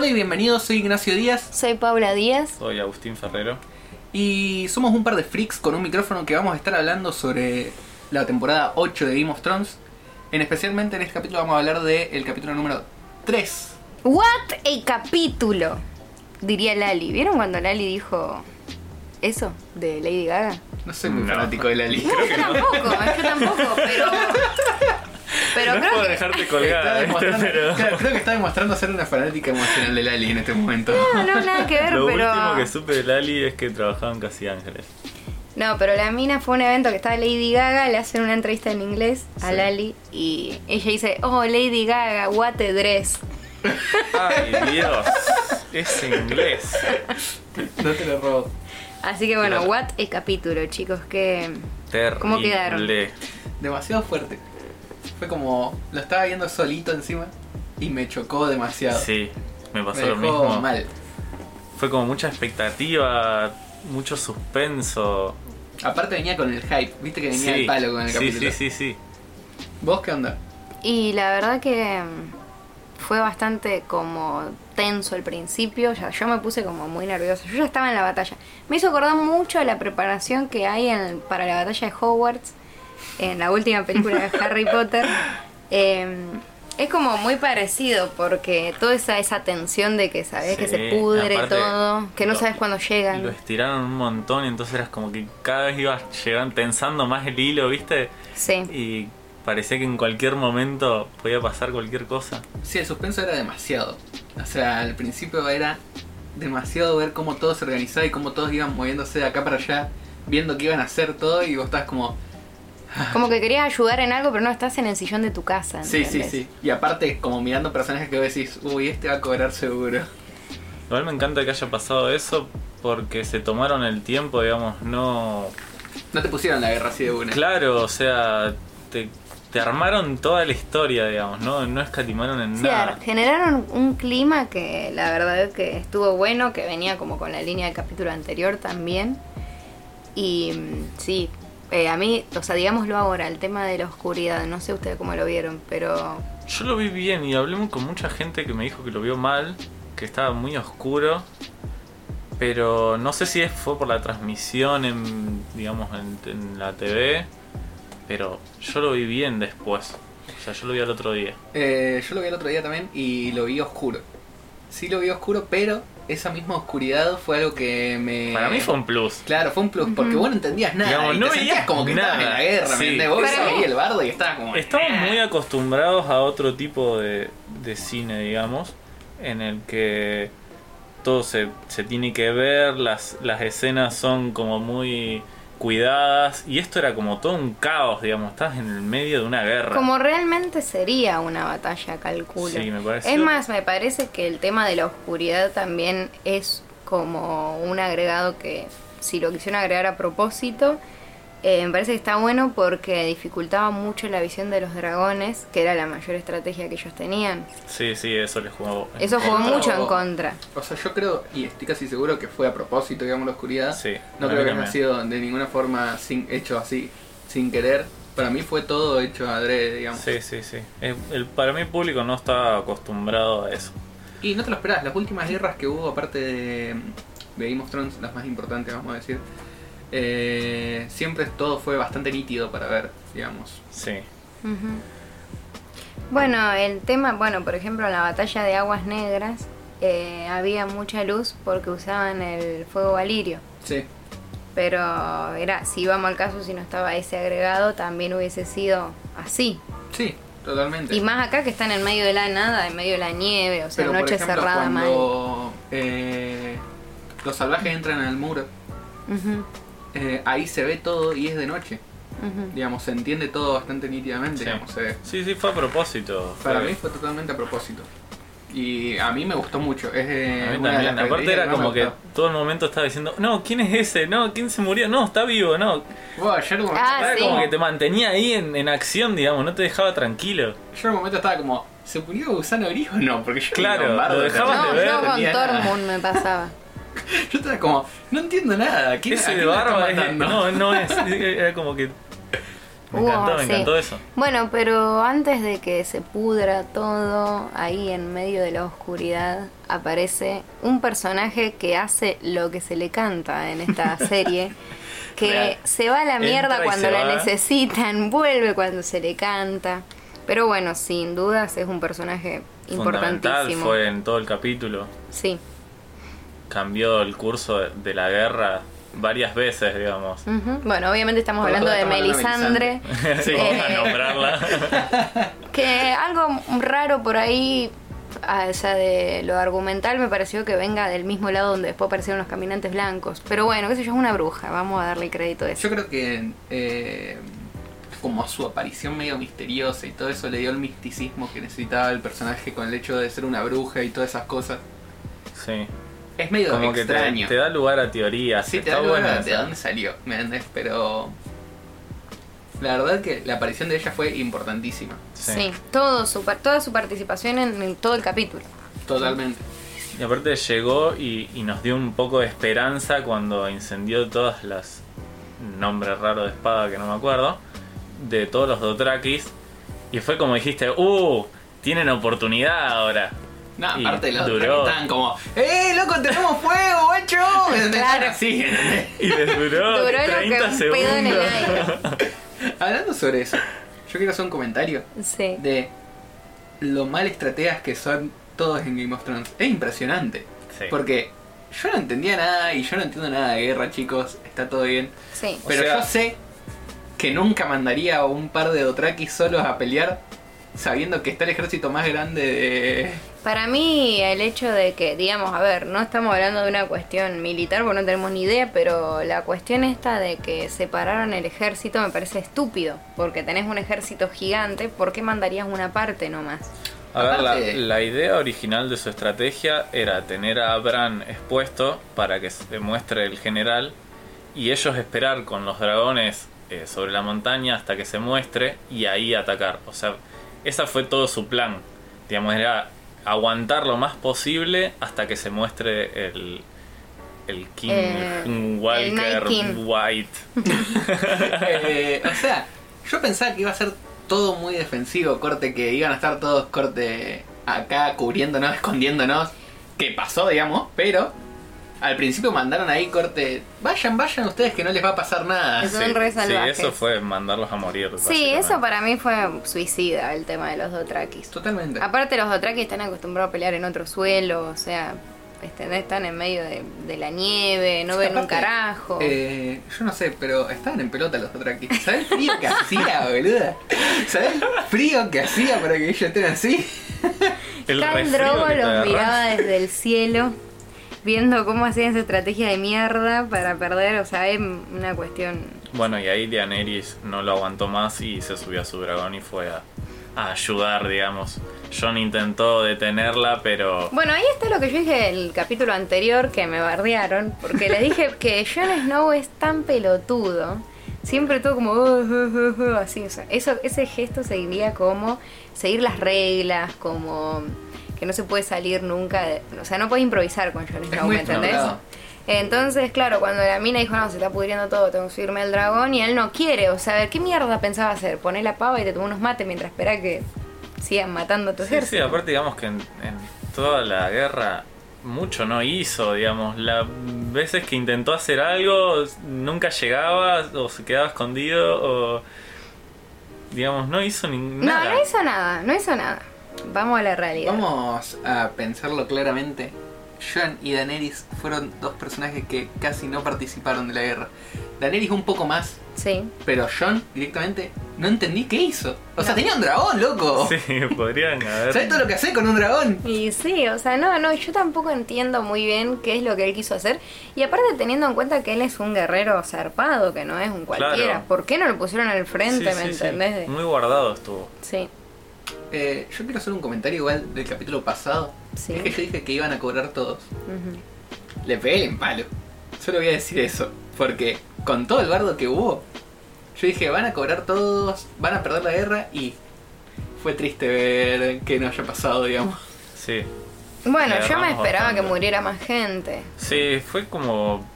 Hola y bienvenidos, soy Ignacio Díaz Soy Paula Díaz. Soy Agustín Ferrero. y somos un par de freaks con un micrófono que vamos a estar hablando sobre la temporada 8 de Game of Thrones. En especialmente en este capítulo vamos a hablar del capítulo número 3. What a capítulo, diría Lali. ¿Vieron cuando Lali dijo eso de Lady Gaga? No soy muy No. fanático de la lista. No, yo tampoco, yo tampoco, pero. Pero no creo puedo que. dejarte colgada, creo que está demostrando ser una fanática emocional de Lali en este momento. No, no, nada que ver, lo pero. último que supe de Lali es que trabajaba en Casi Ángeles. No, pero la mina fue un evento que estaba Lady Gaga, le hacen una entrevista en inglés a Sí. Lali y ella dice, oh Lady Gaga, what a dress. Ay, Dios. Es inglés. No te lo robo. Así que bueno, what a capítulo, chicos, que... Terrible. ¿Cómo quedaron? Demasiado fuerte. Fue como. Lo estaba viendo solito encima y me chocó demasiado. Sí, me pasó me lo mismo. mal. Fue como mucha expectativa, mucho suspenso. Aparte venía con el hype, viste que venía sí, el palo con el sí, capítulo. sí, sí, sí. ¿Vos qué onda? Y la verdad que mm, fue bastante como tenso al principio, ya yo me puse como muy nerviosa, yo ya estaba en la batalla. Me hizo acordar mucho a la preparación que hay en- para la batalla de Hogwarts, en la última película de Harry Potter. Eh, es como muy parecido porque toda esa, esa tensión de que sabes que se pudre aparte, todo, que no lo- sabes cuándo llegan. Lo estiraron un montón y entonces eras como que cada vez ibas llegando, tensando más el hilo, ¿viste? Sí. Y parecía que en cualquier momento podía pasar cualquier cosa. Sí, el suspenso era demasiado. O sea, al principio era demasiado ver cómo todo se organizaba y cómo todos iban moviéndose de acá para allá, viendo qué iban a hacer todo y vos estabas como... Como que querías ayudar en algo, pero no estás en el sillón de tu casa. Sí, sí, sí. Y aparte como mirando personajes que vos decís, uy, este va a cobrar seguro. Igual me encanta que haya pasado eso porque se tomaron el tiempo, digamos, no... No te pusieron la guerra así de una. Claro, o sea, te, te armaron toda la historia, digamos, no, no escatimaron en Sí, nada. generaron un clima que la verdad es que estuvo bueno, que venía como con la línea del capítulo anterior también. Y mm, sí, eh, a mí, o sea, digámoslo ahora, el tema de la oscuridad, no sé ustedes cómo lo vieron, pero Yo lo vi bien y hablé con mucha gente que me dijo que lo vio mal, que estaba muy oscuro. Pero no sé si fue por la transmisión en, digamos, en, en la TV. Pero yo lo vi bien después. O sea, yo lo vi al otro día. Eh, yo lo vi el otro día también y lo vi oscuro. Sí lo vi oscuro, pero esa misma oscuridad fue algo que me... Para mí fue un plus. Claro, fue un plus, porque vos no entendías nada. Digamos, y no te sentías veías como que estabas en nada. la guerra, Sí. ¿me? Vos veías el bardo y estabas como... Estamos muy acostumbrados a otro tipo de, de cine, digamos, en el que todo se, se tiene que ver, las, las escenas son como muy cuidadas y esto era como todo un caos, digamos, estás en el medio de una guerra. como realmente sería una batalla, calculo. Sí, me pareció- Es más, me parece que el tema de la oscuridad también es como un agregado que, si lo quisieron agregar a propósito, eh, me parece que está bueno porque dificultaba mucho la visión de los dragones, que era la mayor estrategia que ellos tenían. Sí, sí, eso les jugó. Eso jugó contra. mucho en contra. O sea, yo creo, y estoy casi seguro que fue a propósito, digamos, la oscuridad. Sí, no a creo que haya sido de ninguna forma sin, hecho así, sin querer. Para mí fue todo hecho adrede, digamos. Sí, sí, sí. Es- el, para mí el público no está acostumbrado a eso. Y no te lo esperás, las últimas guerras que hubo, aparte de, de Game of Thrones, las más importantes, vamos a decir, eh, siempre todo fue bastante nítido para ver, digamos. Sí. Bueno, el tema, bueno, por ejemplo, en la batalla de Aguas Negras eh, había mucha luz porque usaban el fuego valirio. Sí, Pero era, si íbamos al caso, si no estaba ese agregado, también hubiese sido así. sí, totalmente. Y más acá que están en medio de la nada, en medio de la nieve, o sea, Pero por noche ejemplo, cerrada mal. cuando eh, los salvajes entran al muro, Ujú, eh, ahí se ve todo y es de noche. Digamos, se entiende todo bastante nítidamente, Sí. digamos. Sí, sí, fue a propósito. Para Fue- mí fue totalmente a propósito. Y a mí me gustó mucho. Es eh, A mí una de las también. Aparte era como que todo el momento estaba diciendo, no, ¿quién es ese? No, ¿quién se murió? No, está vivo, no. Bueno, yo Ah, sí. como que te mantenía ahí en, en acción, digamos, no te dejaba tranquilo. yo en un momento estaba como, ¿se murió Gusano Gris o no? Porque yo Claro, lo de dejabas terror, No, de ver, yo con. Tormund me pasaba. Yo estaba como, no entiendo nada. ¿Quién, a Ese de barba es- no, no es. Era como que. Me Uh, encantó, me sí. encantó eso. Bueno, pero antes de que se pudra todo, ahí en medio de la oscuridad aparece un personaje que hace lo que se le canta en esta serie. Que Real. se va a la mierda cuando la va. necesitan, vuelve cuando se le canta. Pero bueno, sin dudas es un personaje Fundamental importantísimo. fue en todo el capítulo. Sí. Cambió el curso de, de la guerra varias veces, digamos. Bueno, obviamente estamos hablando de Melisandre. sí, Eh. a nombrarla. Que algo raro por ahí, allá de lo argumental, me pareció que venga del mismo lado donde después aparecieron los caminantes blancos. Pero bueno, qué sé yo, es una bruja, vamos a darle crédito a eso. Yo creo que eh, como su aparición medio misteriosa y todo eso le dio el misticismo que necesitaba el personaje con el hecho de ser una bruja y todas esas cosas. Sí. Es medio Como que te, extraño. te da lugar a teorías. sí, te Está da lugar bueno a de dónde salió, ¿me entendés? Pero la verdad que la aparición de ella fue importantísima. Sí. Sí, todo su, toda su participación en, todo el capítulo. Totalmente. Y aparte llegó y, y nos dio un poco de esperanza cuando incendió todas las nombres raros de espada que no me acuerdo, de todos los Dothrakis. Y fue como dijiste, ¡uh! Tienen oportunidad ahora. No, Y aparte los otros duró. estaban como, ¡Eh, loco, tenemos fuego, guacho! Claro. Así. Y les duró, Duró lo que 30 un segundos. pedo en el aire. Hablando sobre eso, yo quiero hacer un comentario Sí. de lo mal estrategas que son todos en Game of Thrones. Es impresionante. Sí. Porque yo no entendía nada y yo no entiendo nada de guerra, chicos. Está todo bien. Sí. O Pero sea- yo sé que nunca mandaría a un par de Dothrakis solos a pelear sabiendo que está el ejército más grande de... Para mí el hecho de que, digamos, a ver, no estamos hablando de una cuestión militar porque no tenemos ni idea, pero la cuestión esta de que separaron el ejército me parece estúpido, porque tenés un ejército gigante, ¿por qué mandarías una parte nomás? A ver, la, idea original de su estrategia era tener a Bran expuesto para que se muestre el general y ellos esperar con los dragones eh, sobre la montaña hasta que se muestre y ahí atacar. O sea, ese fue todo su plan. Digamos, era aguantar lo más posible hasta que se muestre el, el King Eh, el Walker King. White. Eh, o sea, yo pensaba que iba a ser todo muy defensivo, corte, que iban a estar todos corte acá cubriéndonos, escondiéndonos, que pasó, digamos, pero al principio mandaron ahí corte, vayan, vayan ustedes que no les va a pasar nada. Eso- Son re sí, salvajes. eso fue mandarlos a morir. Sí, eso para mí fue suicida el tema de los Dothrakis. Totalmente. Aparte los Dothrakis están acostumbrados a pelear en otro suelo, o sea, este, están en medio de, de la nieve, no ven un carajo. eh, yo no sé, pero estaban en pelota los Dothraki. ¿Sabes el frío que hacía, boluda? ¿Sabes el frío que hacía para que ellos estén así? El Khal resfrío Drogo que te los miraba desde el cielo, viendo cómo hacían esa estrategia de mierda para perder, o sea, es una cuestión... Bueno, y ahí Daenerys no lo aguantó más y se subió a su dragón y fue a, a ayudar, digamos. Jon intentó detenerla, pero Bueno, ahí está lo que yo dije el capítulo anterior, que me bardearon, porque les dije que Jon Snow es tan pelotudo, siempre todo como "Oh, oh, oh, oh", así, o sea, eso, ese gesto seguiría como seguir las reglas, como que no se puede salir nunca, de- o sea, no puede improvisar con Jon Snow, ¿me entendés? Entonces, claro, cuando la mina dijo, no, se está pudriendo todo, tengo que subirme al dragón, y él no quiere, o sea, ¿qué mierda pensaba hacer? Poner la pava y te tomó unos mates mientras espera que sigan matando a tu sí, sí, aparte digamos que en, en toda la guerra mucho no hizo, digamos. Las veces que intentó hacer algo nunca llegaba o se quedaba escondido o digamos no hizo ni No, nada. no hizo nada, no hizo nada. Vamos a la realidad. Vamos a pensarlo claramente. Jon y Daenerys fueron dos personajes que casi no participaron de la guerra. Daenerys un poco más, Sí. pero Jon directamente no entendí qué hizo. O sea, tenía un dragón, loco. Sí, podrían haber. ¿Sabes todo lo que hace con un dragón? Y sí, o sea, no, no, yo tampoco entiendo muy bien qué es lo que él quiso hacer. Y aparte teniendo en cuenta que él es un guerrero zarpado, que no es un cualquiera. Claro. ¿Por qué no lo pusieron al frente, Sí, me sí, entendés? Muy guardado estuvo. Sí, Eh, yo quiero hacer un comentario igual del capítulo pasado. Sí. Es que yo dije que iban a cobrar todos. Ujú. Le pegué el palo. Solo voy a decir eso. Porque con todo el bardo que hubo, yo dije, van a cobrar todos, van a perder la guerra y fue triste ver que no haya pasado, digamos. Sí. Bueno, yo me esperaba que muriera más gente. Sí, fue como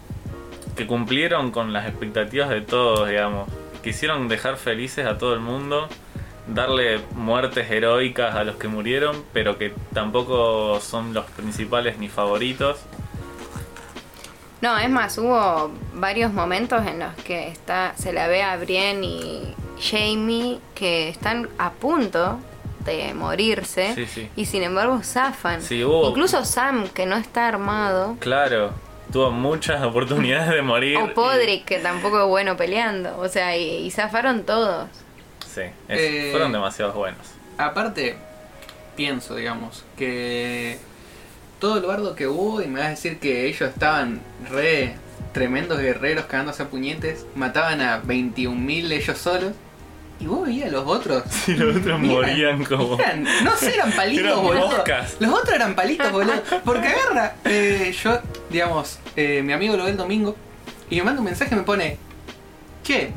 que cumplieron con las expectativas de todos, digamos. quisieron dejar felices a todo el mundo, darle muertes heroicas a los que murieron, pero que tampoco son los principales ni favoritos. No, es más, hubo varios momentos en los que está, se la ve a Brienne y Jamie que están a punto de morirse Sí, sí. y sin embargo zafan. Sí, hubo- Incluso Sam, que no está armado, Claro, tuvo muchas oportunidades de morir. o y- Podrick, que tampoco es bueno peleando. O sea, y, y zafaron todos. Sí, es- Eh, fueron demasiado buenos. Aparte, pienso, digamos, que todo el bardo que hubo, y me vas a decir que ellos estaban re tremendos guerreros cagándose a puñetes, mataban a 21.000 ellos solos, y vos veías a los otros. Y los otros Mira, morían como... eran- no sé, eran palitos, Eran boludo. moscas. Los otros eran palitos, boludo. Porque agarra, eh, yo, digamos, eh, mi amigo lo ve el domingo y me manda un mensaje y me pone, che,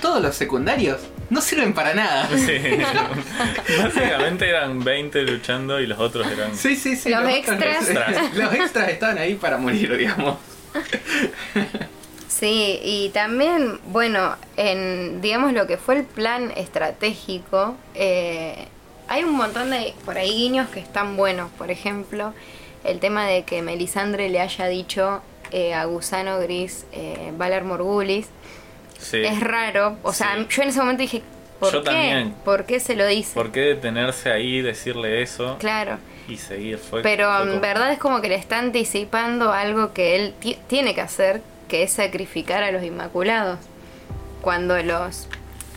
todos los secundarios no sirven para nada. Sí. Básicamente eran 20 luchando y los otros eran... Sí, sí, sí. Los extras. los extras estaban ahí para morir, digamos. Sí, y también, bueno, en digamos lo que fue el plan estratégico, eh, hay un montón de por ahí guiños que están buenos. Por ejemplo, el tema de que Melisandre le haya dicho eh, a Gusano Gris eh, Valar Morgulis Sí. es raro. O sea, Sí. yo en ese momento dije, ¿por Yo qué? también. ¿Por qué se lo dice? ¿Por qué detenerse ahí, decirle eso Claro. y seguir? Fue, Pero fue en verdad es como que le está anticipando algo que él ti- tiene que hacer, que es sacrificar a los Inmaculados. Cuando los...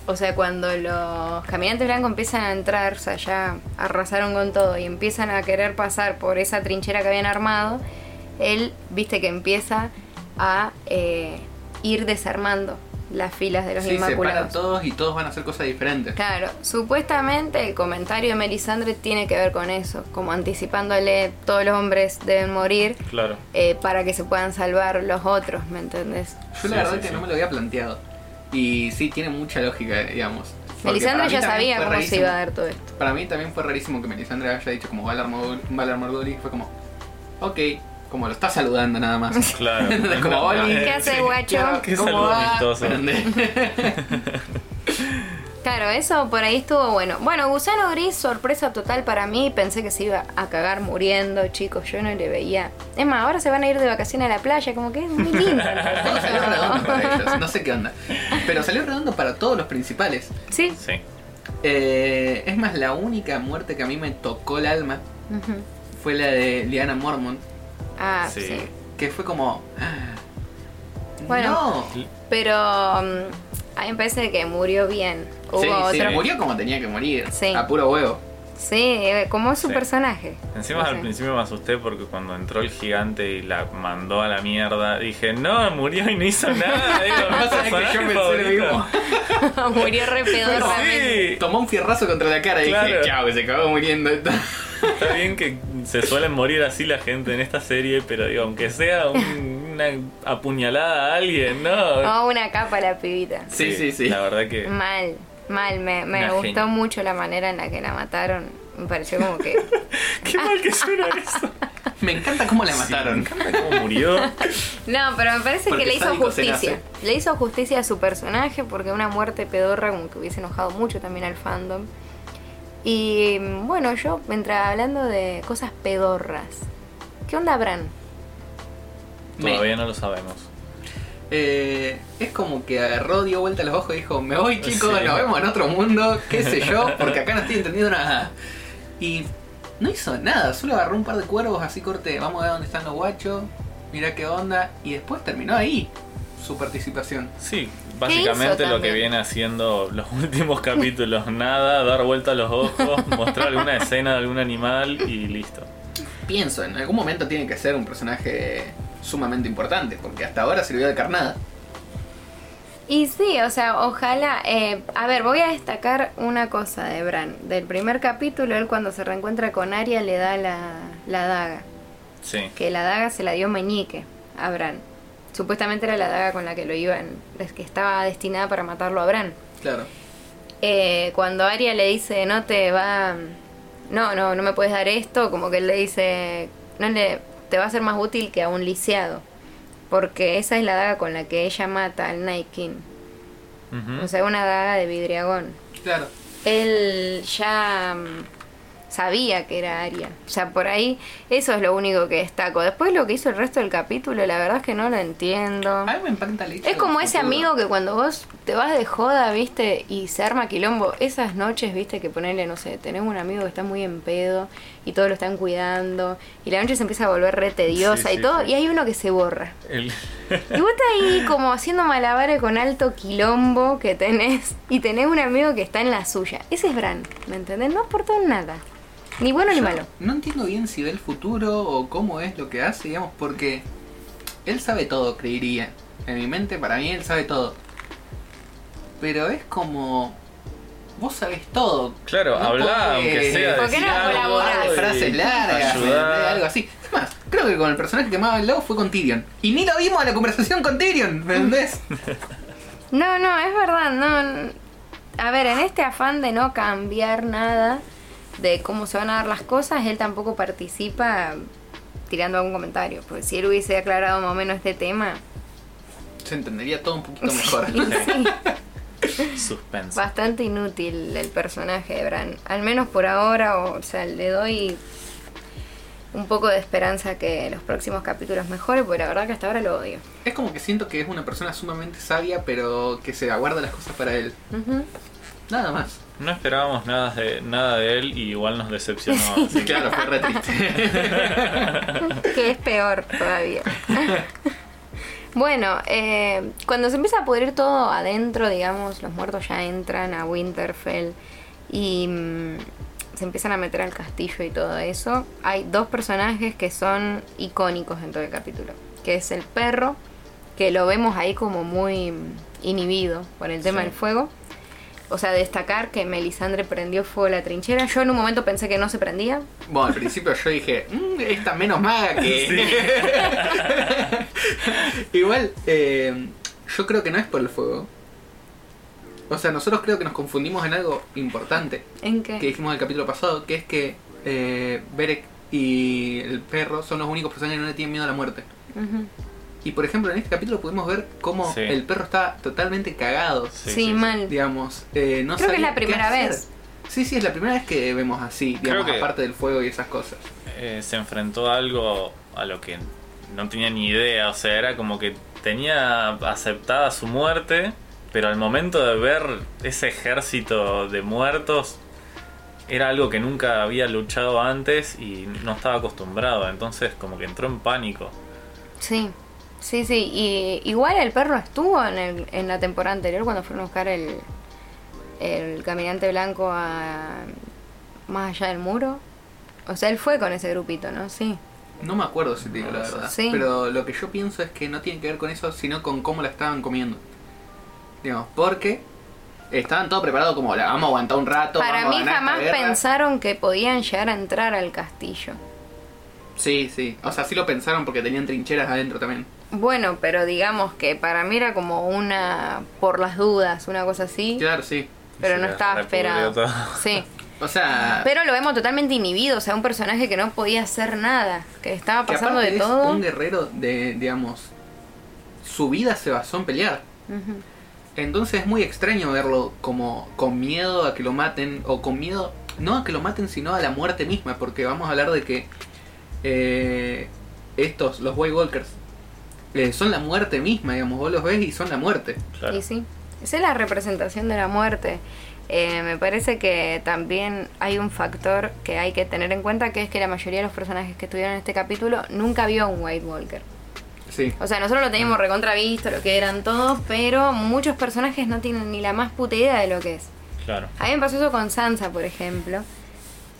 O sea, cuando los caminantes blancos empiezan a entrar, o sea, ya arrasaron con todo y empiezan a querer pasar por esa trinchera que habían armado, él, viste que empieza a eh, ir desarmando las filas de los Sí, Inmaculados. todos y todos van a hacer cosas diferentes. Claro, supuestamente el comentario de Melisandre tiene que ver con eso, como anticipándole todos los hombres deben morir Claro. eh, para que se puedan salvar los otros, ¿me entendés? Yo la Sí, verdad sí, que sí. no me lo había planteado. Y sí, tiene mucha lógica, digamos. Melisandre ya sabía cómo se iba a dar todo esto. Para mí también fue rarísimo que Melisandre haya dicho como Valar, Morghulis. Fue como, ok, como lo está saludando nada más. Claro. Entonces, como, "Oli, ¿Qué hace, guacho? Qué ¿Cómo saludo va?" amistoso. Claro, eso por ahí estuvo bueno. Bueno, Gusano Gris, sorpresa total para mí. Pensé que se iba a cagar muriendo, chicos. Yo no le veía. Es más, ahora se van a ir de vacaciones a la playa, como que es muy lindo. Todo salió redondo para ellos, no sé qué onda. Pero salió redondo para todos los principales. Sí. Sí. Eh, es más, la única muerte que a mí me tocó el alma fue la de Liana Mormont, Ah, Sí. sí. que fue como... Bueno. no. Pero mm, a mí me parece que murió bien. Hubo Sí, sí, otro- murió como tenía que morir, Sí. a puro huevo. Sí, eh, como es su Sí. personaje. Encima No al principio me asusté porque cuando entró el gigante y la mandó a la mierda, dije, no, murió y no hizo nada. Digo, Pasa que yo pensé mismo. murió re pedorramente. Sí, Tomó un fierrazo contra la cara y dije, chao, que se acabó muriendo. está bien que se suelen morir así la gente en esta serie, pero digo, aunque sea un- una apuñalada a alguien, ¿no? Oh, una capa la pibita. Sí, sí, sí. La verdad que... Mal, mal. Me, me gustó genia. mucho la manera en la que la mataron. Me pareció como que. Qué mal que suena eso. Me encanta cómo la Sí, mataron. me encanta cómo murió. No, pero me parece Porque que le hizo justicia. Le hizo justicia a su personaje porque una muerte pedorra como que hubiese enojado mucho también al fandom. Y bueno, yo, mientras hablando de cosas pedorras, ¿qué onda Bran? Me- Todavía no lo sabemos. Eh, es como que agarró, dio vuelta los ojos y dijo, me voy chicos, Sí. nos vemos en otro mundo, qué sé yo, porque acá no estoy entendiendo nada. Y no hizo nada, solo agarró un par de cuervos así corte, vamos a ver dónde están los guachos, mira qué onda, y después terminó ahí su participación. ¿Qué Sí, básicamente lo que viene haciendo los últimos capítulos, nada, dar vuelta a los ojos, mostrar alguna escena de algún animal y listo. Pienso, en algún momento tiene que ser un personaje sumamente importante, porque hasta ahora sirvió de carnada. Y sí, o sea, ojalá. eh, a ver, voy a destacar una cosa de Bran. Del primer capítulo, él cuando se reencuentra con Arya le da la, la daga. Sí, Que la daga se la dio Meñique a Bran. Supuestamente era la daga con la que lo iban. es que estaba destinada para matarlo a Bran. Claro. Eh, cuando Arya le dice, no te va. No, no, no me puedes dar esto, como que él le dice, no le, te va a ser más útil que a un lisiado. Porque esa es la daga con la que ella mata al Night King. O sea, una daga de vidriagón. Claro. Él ya mm, sabía que era Aria. O sea, por ahí eso es lo único que destaco. Después lo que hizo el resto del capítulo, la verdad es que no lo entiendo. A mí me impacta el hecho Es como ese futuro. amigo que cuando vos te vas de joda, viste, y se arma quilombo, esas noches, viste, que ponerle, no sé, tenemos un amigo que está muy en pedo y todos lo están cuidando, y la noche se empieza a volver re tediosa Sí, y sí, todo, sí. y hay uno que se borra. El- Y vos estás ahí como haciendo malabares con alto quilombo que tenés, y tenés un amigo que está en la suya. Ese es Bran, ¿me entendés? No aportó nada. Ni bueno ni Yo malo. No entiendo bien si ve el futuro o cómo es lo que hace, digamos, porque él sabe todo, creería. En mi mente, para mí, él sabe todo. Pero es como. Vos sabés todo. Claro, hablá, podés- aunque sea. ¿Por qué no colaborás? frases largas, ayudar. algo así. Es más, creo que con el personaje que más habló fue con Tyrion. Y ni lo vimos a la conversación con Tyrion, ¿me entendés? No, no, es verdad, no. A ver, en este afán de no cambiar nada de cómo se van a dar las cosas, él tampoco participa tirando algún comentario. Porque si él hubiese aclarado más o menos este tema, Se entendería todo un poquito mejor. sí, Suspense. bastante inútil el personaje de Bran. Al menos por ahora, o, o sea, le doy un poco de esperanza que los próximos capítulos mejore, porque la verdad que hasta ahora lo odio. Es como que siento que es una persona sumamente sabia, pero que se aguarda las cosas para él. Nada más. No esperábamos nada de, nada de él y igual nos decepcionó. así Sí, que- claro, fue re triste. que es peor todavía. bueno, eh, cuando se empieza a pudrir todo adentro, digamos, los muertos ya entran a Winterfell y mm, se empiezan a meter al castillo y todo eso. Hay dos personajes que son icónicos dentro del capítulo, que es el perro, que lo vemos ahí como muy mm, inhibido por el tema Sí. del fuego. O sea, destacar que Melisandre prendió fuego a la trinchera. Yo en un momento pensé que no se prendía, Bueno, al principio yo dije, "Mm, esta menos maga que. Igual, eh, yo creo que no es por el fuego. O sea, nosotros creo que nos confundimos en algo importante ¿En qué? que dijimos en el capítulo pasado, que es que eh, Berek y el perro son los únicos personajes que no le tienen miedo a la muerte. Ujú. Y por ejemplo, en este capítulo pudimos ver cómo Sí. el perro está totalmente cagado. Sí, Sí, sí, sí. mal. Digamos, eh, no Creo que es la primera vez. Sí, sí, es la primera vez que vemos así, digamos, aparte del fuego y esas cosas. eh, se enfrentó a algo a lo que no tenía ni idea. O sea, era como que tenía aceptada su muerte, pero al momento de ver ese ejército de muertos, era algo que nunca había luchado antes y no estaba acostumbrado. Entonces, como que entró en pánico. Sí, sí, sí. Y igual el perro estuvo en, el- en la temporada anterior cuando fueron a buscar el, el caminante blanco a más allá del muro. O sea, él fue con ese grupito, ¿no? Sí. No me acuerdo si te digo la sé. verdad. Sí. Pero lo que yo pienso es que no tiene que ver con eso, sino con cómo la estaban comiendo. Digamos, porque estaban todos preparados como, la vamos a aguantar un rato. Para vamos a mí ganar esta jamás guerra". pensaron que podían llegar a entrar al castillo. Sí, sí. O sea, sí lo pensaron porque tenían trincheras adentro también. Bueno, pero digamos que para mí era como una por las dudas, una cosa así. Claro, sí. Pero no estaba esperado. Sí. O sea, Pero lo vemos totalmente inhibido, o sea, un personaje que no podía hacer nada, que estaba pasando de es todo. un guerrero de, digamos, su vida se basó en pelear. Entonces es muy extraño verlo como con miedo a que lo maten, o con miedo, no a que lo maten, sino a la muerte misma, porque vamos a hablar de que eh, estos, los White Walkers, eh, son la muerte misma, digamos, vos los ves y son la muerte. Claro. Y sí, esa es la representación de la muerte. Eh, me parece que también hay un factor que hay que tener en cuenta, que es que la mayoría de los personajes que estuvieron en este capítulo nunca vio a un White Walker. Sí. O sea, nosotros lo teníamos recontravisto, lo que eran todos, pero muchos personajes no tienen ni la más puta idea de lo que es. Claro. A mí me pasó eso con Sansa, por ejemplo,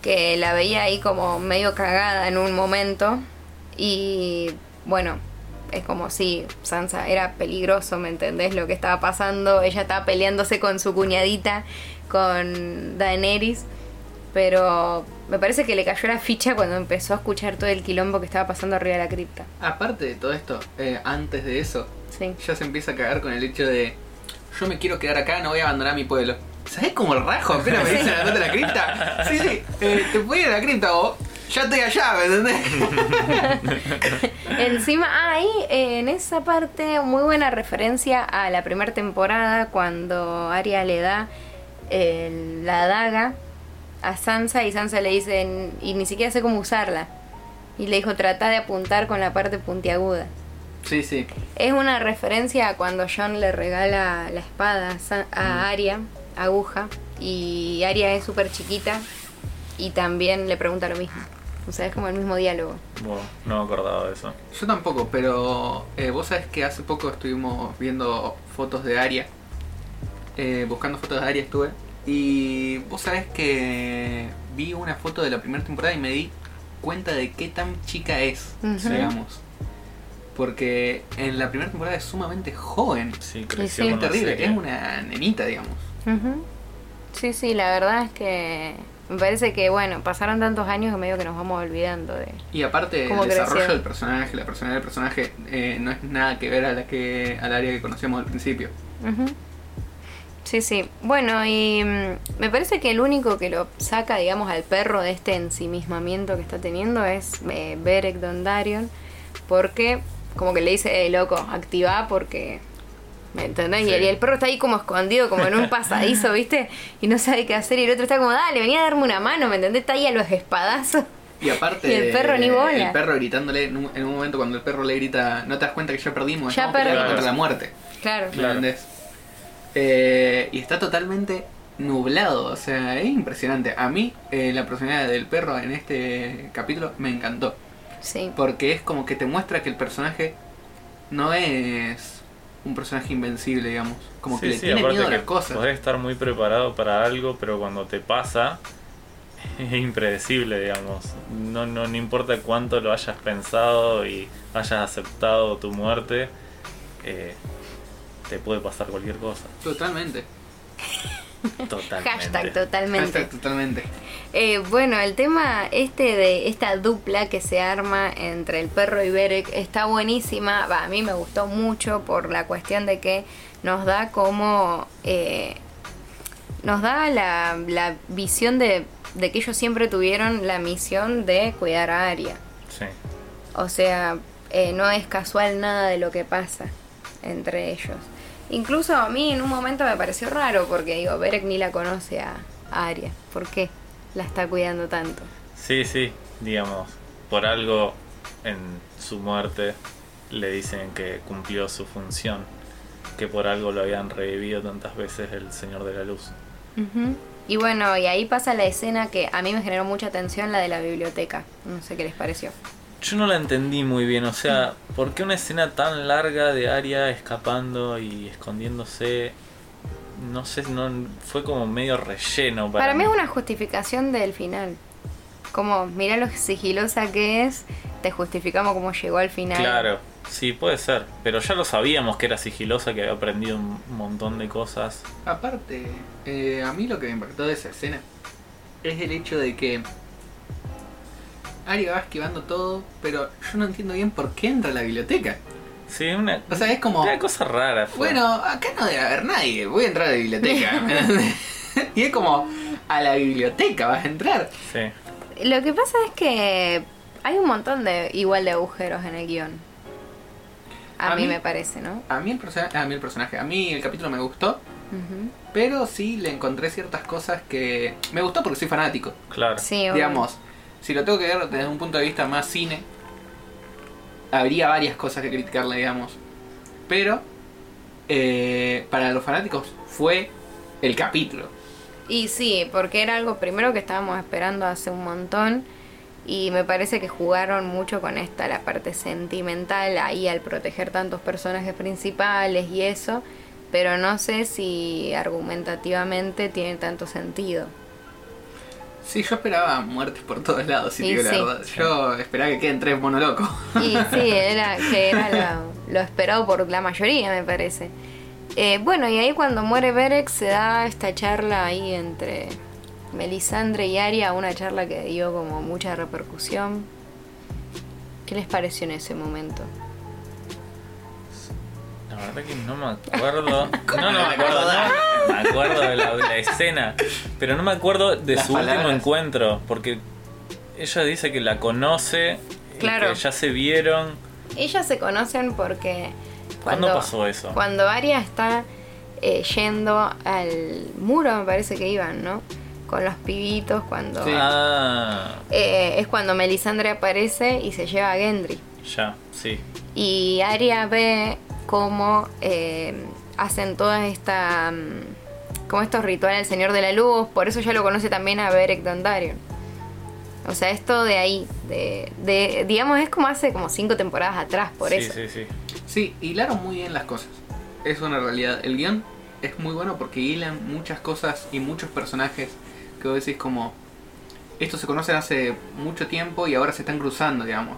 que la veía ahí como medio cagada en un momento y bueno, es como si Sansa era peligroso, ¿me entendés? Lo que estaba pasando, ella estaba peleándose con su cuñadita, con Daenerys, pero me parece que le cayó la ficha cuando empezó a escuchar todo el quilombo que estaba pasando arriba de la cripta. Aparte de todo esto, eh, antes de eso, Sí. ya se empieza a cagar con el hecho de yo me quiero quedar acá, no voy a abandonar mi pueblo. ¿Sabés cómo el rajo apenas me dicen andate a la cripta? Sí, sí, eh, te puedes ir a la cripta o ya estoy allá, ¿me entendés? En encima, eh, en esa parte, muy buena referencia a la primera temporada cuando Arya le da eh, la daga a Sansa y Sansa le dice, y ni siquiera sé cómo usarla. Y le dijo, trata de apuntar con la parte puntiaguda. Sí, sí. Es una referencia a cuando John le regala la espada a Sa- a Arya, aguja, y Arya es súper chiquita y también le pregunta lo mismo. O sea, es como el mismo diálogo. Bueno, no me acordaba de eso. Yo tampoco, pero eh, vos sabés que hace poco estuvimos viendo fotos de Aria. Eh, buscando fotos de Aria estuve. Y vos sabés que vi una foto de la primera temporada y me di cuenta de qué tan chica es, digamos. Porque en la primera temporada es sumamente joven. Sí, creció sí. la terrible, serie. es una nenita, digamos. Ujú. Sí, sí, la verdad es que me parece que, bueno, pasaron tantos años que medio que nos vamos olvidando de... Y aparte el ¿Cómo desarrollo del personaje, la personalidad del personaje, eh, no es nada que ver a la que al área que conocíamos al principio. Ujú. Sí, sí. Bueno, y mm, me parece que el único que lo saca, digamos, al perro de este ensimismamiento que está teniendo es eh, Beric Dondarrion, porque como que le dice, eh, loco, activa porque... ¿Me entendés? Y, Sí. el, y el perro está ahí como escondido, como en un pasadizo, ¿viste? Y no sabe qué hacer. Y el otro está como, dale, venía a darme una mano, ¿me entendés? Está ahí a los espadazos. Y aparte, Y el perro ni bola. El perro gritándole en un, en un momento cuando el perro le grita, no te das cuenta que ya perdimos, Ya perdimos. contra la muerte. Claro. ¿Me entendés? Eh, y está totalmente nublado, o sea, es impresionante. A mí, eh, la personalidad del perro en este capítulo me encantó. Sí. Porque es como que te muestra que el personaje no es un personaje invencible, digamos. Como que le sí, tiene miedo a las cosas. Podés estar muy preparado para algo, pero cuando te pasa es impredecible, digamos. No, no, no importa cuánto lo hayas pensado y hayas aceptado tu muerte, eh, te puede pasar cualquier cosa. Totalmente. Totalmente. Hashtag totalmente. Hashtag totalmente. Eh, bueno, el tema este de esta dupla que se arma entre el perro y Berek está buenísima. A mí me gustó mucho por la cuestión de que nos da como... eh, nos da la, la visión de, de que ellos siempre tuvieron la misión de cuidar a Aria. Sí. O sea, eh, no es casual nada de lo que pasa entre ellos. Incluso a mí en un momento me pareció raro porque digo, Berek ni la conoce a, a Arya. ¿Por qué la está cuidando tanto? Sí, sí, digamos, por algo en su muerte le dicen que cumplió su función, que por algo lo habían revivido tantas veces el Señor de la Luz. Y bueno, y ahí pasa la escena que a mí me generó mucha atención, la de la biblioteca. No sé qué les pareció. Yo no la entendí muy bien, o sea, ¿por qué una escena tan larga de Aria escapando y escondiéndose? No sé, no fue como medio relleno para, Para mí es una justificación del final. Como, mira lo sigilosa que es, te justificamos cómo llegó al final. Claro, sí, puede ser, pero ya lo sabíamos que era sigilosa, que había aprendido un montón de cosas. Aparte, eh, a mí lo que me impactó de esa escena es el hecho de que Arya va esquivando todo, pero yo no entiendo bien por qué entra a la biblioteca. Sí, una, O sea, es como, una cosa rara. fue. bueno, acá no debe haber nadie, voy a entrar a la biblioteca. y es como, a la biblioteca vas a entrar. Sí. Lo que pasa es que hay un montón de igual de agujeros en el guion. A, A mí, mí- me parece, ¿no? A mí, el personaje, a mí el personaje, a mí el capítulo me gustó, pero sí le encontré ciertas cosas que me gustó porque soy fanático. Claro. Sí, obvio. Digamos, si lo tengo que ver desde un punto de vista más cine, habría varias cosas que criticarle, digamos. Pero eh, para los fanáticos fue el capítulo. Y sí, porque era algo primero que estábamos esperando hace un montón y me parece que jugaron mucho con esta, la parte sentimental ahí al proteger tantos personajes principales y eso, pero no sé si argumentativamente tiene tanto sentido. Sí, yo esperaba muertes por todos lados, si digo sí. la verdad. Yo esperaba que queden tres monolocos. Y sí, era, que era lo, lo esperado por la mayoría, me parece. Eh, bueno, y ahí cuando muere Berek se da esta charla ahí entre Melisandre y Arya, una charla que dio como mucha repercusión. ¿Qué les pareció en ese momento? La verdad que no me acuerdo. No, no me acuerdo. No, me acuerdo de la, la escena. Pero no me acuerdo de Las su último encuentro. Porque ella dice que la conoce. y Claro. que ya se vieron. Ellas se conocen porque ¿Cuándo pasó eso? Cuando Arya está eh, yendo al muro, me parece que iban, ¿no? Con los pibitos, cuando... Sí. Ah, eh, es cuando Melisandre aparece y se lleva a Gendry. ya, sí. Y Arya ve cómo eh, hacen toda esta... mm, como estos rituales del Señor de la Luz, por eso ya lo conoce también a Beric Dondarrion. O sea, esto de ahí, de, de- digamos, es como hace como cinco temporadas atrás, por sí, eso. sí, sí. Sí, hilaron muy bien las cosas. Es una realidad. El guion es muy bueno porque hilan muchas cosas y muchos personajes que vos decís como... Estos se conocen hace mucho tiempo y ahora se están cruzando, digamos.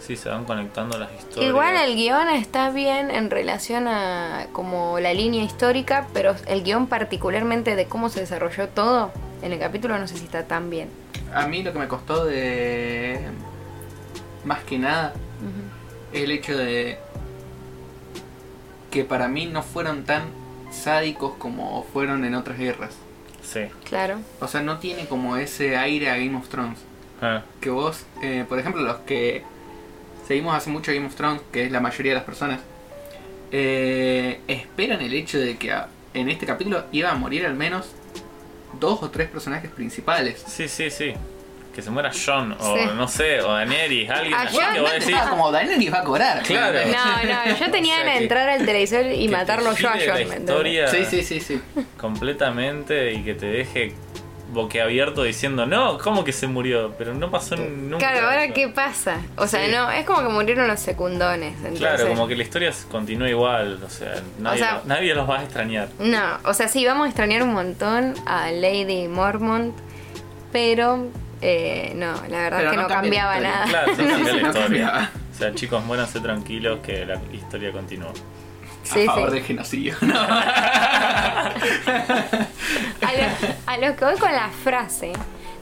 Sí, se van conectando las historias. Igual el guion está bien en relación a como la línea histórica, pero el guion particularmente de cómo se desarrolló todo en el capítulo no sé si está tan bien. A mí lo que me costó de... Más que nada es el hecho de que para mí no fueron tan sádicos como fueron en otras guerras. Sí. Claro. O sea, no tiene como ese aire a Game of Thrones. Ah, Que vos, eh, por ejemplo, los que seguimos hace mucho Game of Thrones, que es la mayoría de las personas, eh, esperan el hecho de que a- en este capítulo iba a morir al menos dos o tres personajes principales. sí, sí, sí. Que se muera John, o Sí. no sé, o Daenerys, alguien Ah, así Jon, que vos decís. como Daenerys va a cobrar. Claro. No, no, yo tenía O sea que- entrar al televisor y matarlo yo a John. Sí, sí, sí, sí. completamente y que te deje boquiabierto diciendo, no, ¿cómo que se murió? Pero no pasó nunca. Claro, ahora eso. qué pasa. O sea, Sí. no, es como que murieron los secundones. Entonces, Claro, como que la historia continúa igual, o sea, nadie, sea- lo- nadie los va a extrañar. No, o sea, sí, vamos a extrañar un montón a Lady Mormont, pero eh, no, la verdad Pero es que no no, cambiaba nada. Claro, se cambia la No historia. O sea, chicos, muéranse tranquilos que la historia continúa. Sí, a favor sí. del genocidio. No. A lo, a lo que voy con la frase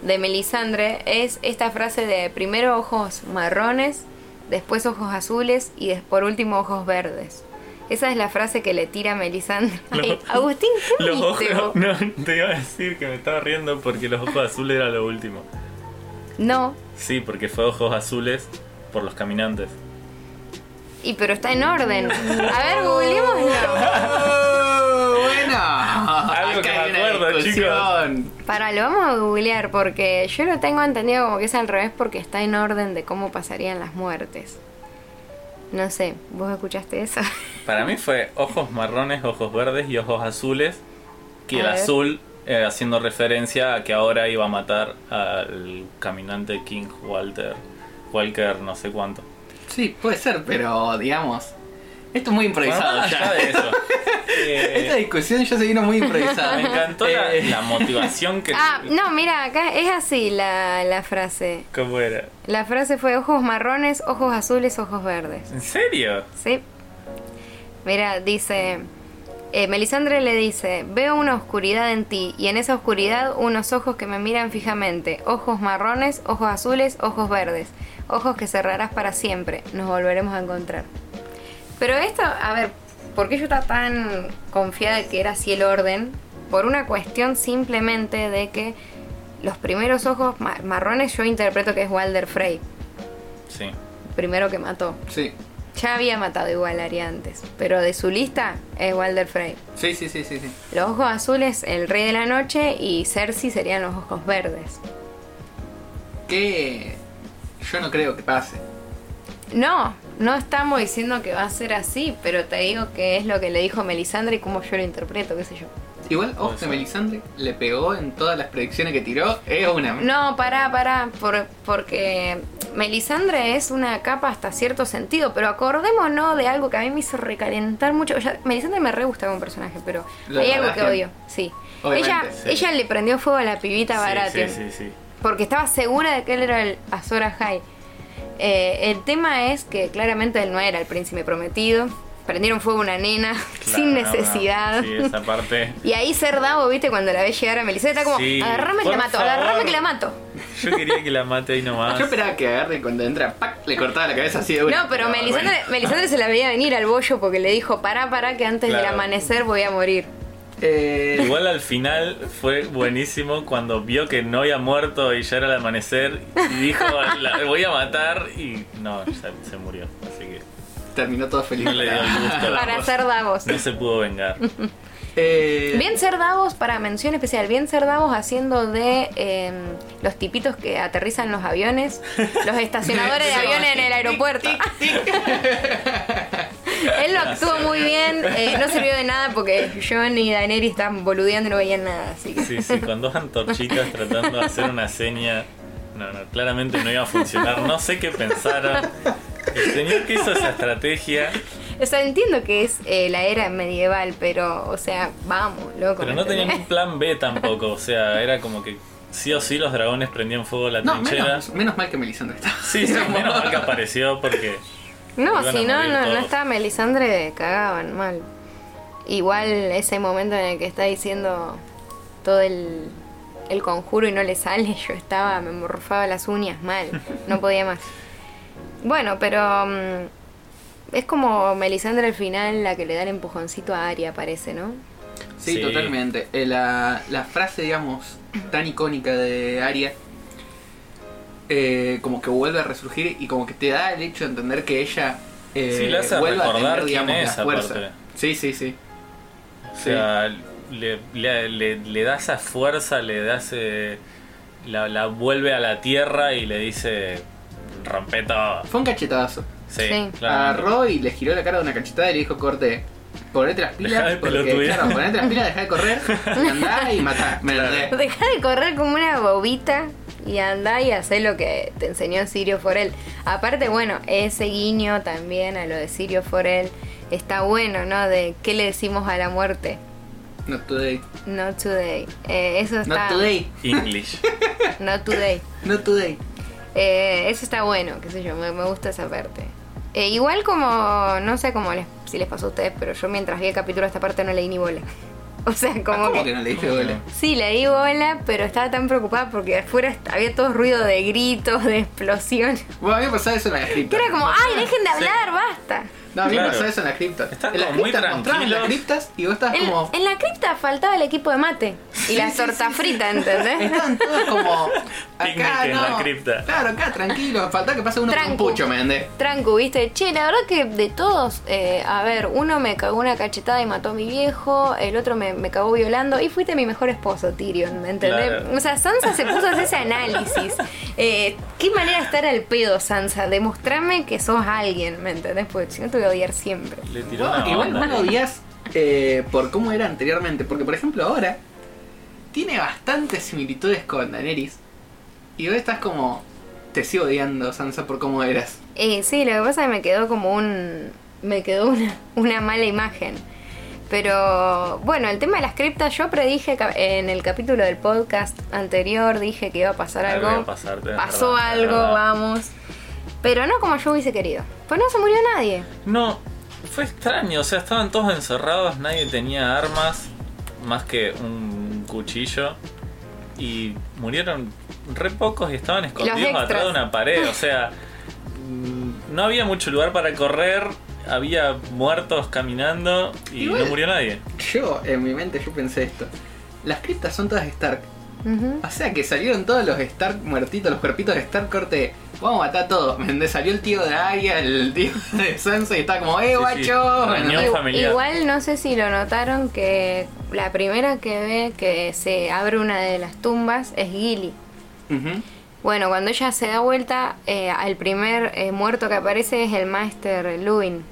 de Melisandre es esta frase de primero ojos marrones, después ojos azules y por último ojos verdes. Esa es la frase que le tira Melisandre. Ay, Agustín, ¿qué Los viste no, te iba a decir que me estaba riendo porque los ojos azules era lo último. No, Sí, porque fue ojos azules por los caminantes. Y pero está en orden. A ver, googleémoslo. Oh, bueno. Algo que Acá me acuerdo, discusión. Para, lo vamos a googlear porque yo lo tengo entendido como que es al revés porque está en orden de cómo pasarían las muertes. No sé, ¿vos escuchaste eso? Para mí fue ojos marrones, ojos verdes y ojos azules. Que A el ver. azul eh, haciendo referencia a que ahora iba a matar al caminante King Walter. Walker, no sé cuánto. Sí, puede ser, pero digamos. Esto es muy improvisado Bueno, ya. de eso. eh, Esta discusión ya se vino muy improvisada. me encantó la, Eh, la motivación que. Ah, no, mira, acá es así la, la frase. ¿Cómo era? La frase fue ojos marrones, ojos azules, ojos verdes. ¿En serio? ¿Sí? Mira, dice... eh, Melisandre le dice, veo una oscuridad en ti y en esa oscuridad unos ojos que me miran fijamente, ojos marrones, ojos azules, ojos verdes, ojos que cerrarás para siempre, nos volveremos a encontrar. Pero esto, a ver, ¿por qué yo estaba tan confiada de que era así el orden? Por una cuestión simplemente de que los primeros ojos ma- marrones yo interpreto que es Walder Frey, Sí. primero que mató. Sí. Ya había matado igual a Arya antes, pero de su lista es Walder Frey. Sí, sí, sí, sí, sí. Los ojos azules, el rey de la noche, y Cersei serían los ojos verdes. Que yo no creo que pase. No, no estamos diciendo que va a ser así, pero te digo que es lo que le dijo Melisandre y cómo yo lo interpreto, qué sé yo. Igual, que ser. Melisandre le pegó en todas las predicciones que tiró. Es una. No, pará, pará, por- porque Melisandre es una capa hasta cierto sentido, pero acordémonos de algo que a mí me hizo recalentar mucho. Ya, Melisandre me re gusta como personaje, pero La hay algo que odio, sí. Obviamente, ella, sí. ella le prendió fuego a la pibita Sí, Baratheon. sí, sí, sí. Porque estaba segura de que él era el Azor Ahai. Eh, el tema es que claramente él no era el príncipe prometido. Prendieron fuego a una nena sin necesidad. Sí, esa parte. Y ahí Cerdavo, viste, cuando la ve llegar a Melisandre, está como, Sí, agarrame que la mato, favor. agarrame que la mato. Yo quería que la mate ahí nomás. Yo esperaba que agarre y cuando entra, ¡pac! le cortaba la cabeza así de una. No, pero Melisandre, bueno. Melisandre se la veía venir al bollo porque le dijo, pará, pará, que antes del amanecer voy a morir. Eh, Igual al final fue buenísimo cuando vio que no había muerto y ya era el amanecer y dijo, la voy a matar y no, ya se murió. Así que terminó todo feliz. no le dio el gusto. a la Para ser Davos. No se pudo vengar. Eh, Bien ser Davos, para mención especial, bien ser Davos haciendo de eh, los tipitos que aterrizan los aviones, los estacionadores de aviones en el aeropuerto. Él lo actuó muy bien, eh, no sirvió de nada porque John y Daenerys estaban boludeando y no veían nada, así que... Sí, sí, con dos antorchitas tratando de hacer una seña. No, no, claramente no iba a funcionar. No sé qué pensaron. El señor que hizo esa estrategia, O sea, entiendo que es eh, la era medieval, pero, o sea, vamos, loco. pero ¿me no tenía entendés? un plan B tampoco. O sea, era como que sí o sí los dragones prendían fuego a la no, trinchera. menos, menos mal que Melisandre está. Sí, sí, menos mal que apareció porque. No, si no, no, no estaba Melisandre, cagaban mal. Igual ese momento en el que está diciendo todo el, el conjuro y no le sale, yo estaba, me morfaba las uñas mal, no podía más. Bueno, pero mm, es como Melisandre al final la que le da el empujoncito a Arya, parece, ¿no? Sí, Sí. totalmente. Eh, la, la frase, digamos, tan icónica de Arya, eh, como que vuelve a resurgir y como que te da el hecho de entender que ella eh, Sí, le hace vuelve a recordar tener, quién digamos, es, la fuerza. aparte. Sí, sí, sí. O sea, le, le, le- le da esa fuerza, le da ese. La, la vuelve a la tierra y le dice: rompe todo. Fue un cachetazo. Sí. Agarró y le giró la cara de una cachetada y le dijo, corte, ponete las pilas, Dejá de porque, pelotudear". claro, ponete las pilas, dejá de correr, y andá y matá. ¿me Claro. entendés? Deja de correr como una bobita y anda y hacer lo que te enseñó Sirio Forel. Aparte, bueno, ese guiño también a lo de Sirio Forel está bueno, ¿no? De qué le decimos a la muerte. Not today. Not today. Eh, eso está. Not today. English. Not today. Not today. Eh, eso está bueno, qué sé yo, me, me gusta esa parte. Eh, igual como, no sé cómo les, si les pasó a ustedes, pero yo mientras vi el capítulo esta parte no leí ni bola. O sea, como ¿Cómo que... que no le dije bola? Sí, le di bola, pero estaba tan preocupada porque afuera había todo ruido de gritos, de explosión. Bueno, a mí me pasaba eso en la Que era como, ¡ay, dejen de hablar, basta! No, a mí Claro. me pasaba eso en la cripta. Están en las como muy criptas mostraban las tranquilos. criptas y vos estabas En, como... en la cripta faltaba el equipo de mate y la sí, torta sí, frita, ¿entendés? Estaban todos como... Picnic Acá en no. la cripta. Claro, acá tranquilo. Faltaba que pase uno con un pucho, ¿me entendés? Tranco, viste, che, la verdad que de todos, eh, a ver, uno me cagó una cachetada y mató a mi viejo, el otro me, me cagó violando y fuiste mi mejor esposo, Tyrion, ¿me entendés? Claro. O sea, Sansa se puso a hacer ese análisis. Eh, ¿Qué manera de estar al pedo, Sansa? Demostrame que sos alguien, ¿me entendés? Porque si no te voy a odiar siempre. Le tiró No, una igual onda. no lo odias eh, por cómo era anteriormente. Porque, por ejemplo, ahora tiene bastantes similitudes con Daenerys. Y vos estás como. Te sigo odiando, Sansa, por cómo eras. Eh, sí, lo que pasa es que me quedó como un. Me quedó una, una mala imagen. Pero bueno, el tema de las criptas, yo predije en el capítulo del podcast anterior, dije que iba a pasar Algo a pasar, Pasó algo, vamos. Pero no como yo hubiese querido. Pues no se murió nadie. No, fue extraño, o sea, estaban todos encerrados, nadie tenía armas más que un cuchillo y murieron re pocos y estaban escondidos atrás de una pared, o sea, no había mucho lugar para correr, había muertos caminando y Igual- no murió nadie. Yo, en mi mente, yo pensé esto. Las criptas son todas Stark. O sea que salieron todos los Stark muertitos, los cuerpitos de Stark corte. Vamos a matar a todos. ¿Me? Salió el tío de Arya, el tío de Sansa y estaba como, ¡eh, guacho! Igual no sé si lo notaron que la primera que ve que se abre una de las tumbas es Gilly. Bueno, cuando ella se da vuelta, eh, el primer eh, muerto que aparece es el Maester Luwin,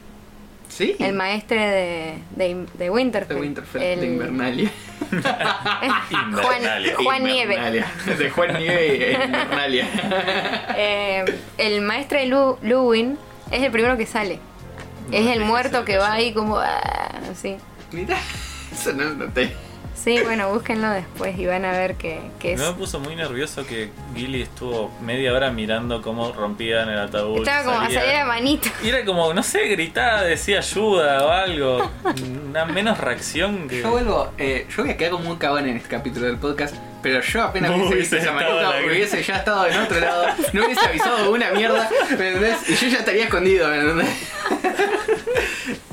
¿Sí? el maestre de, de, de Winterfell. de Winterfell, El- de Invernalia. Juan, Invernalia. Juan Nieve. De Juan Nieve e Invernalia. Eh, el maestre Lu- Luwin es el primero que sale. Es el muerto que va ahí como ah, así. Mira, eso no lo noté. Sí, bueno, búsquenlo después y van a ver que, que es. Me puso muy nervioso que Gilly estuvo media hora mirando cómo rompían el ataúd. Estaba como a salía- salir la manito. Y era como, no sé, gritaba, decía ayuda o algo. Una menos reacción que. Yo vuelvo, eh, yo voy a quedar como un cagón en este capítulo del podcast, pero yo apenas No hubiese visto esa manito, hubiese ya estado en otro lado, no hubiese avisado una mierda, ¿me entendés? Y yo ya estaría escondido, ¿me entendés?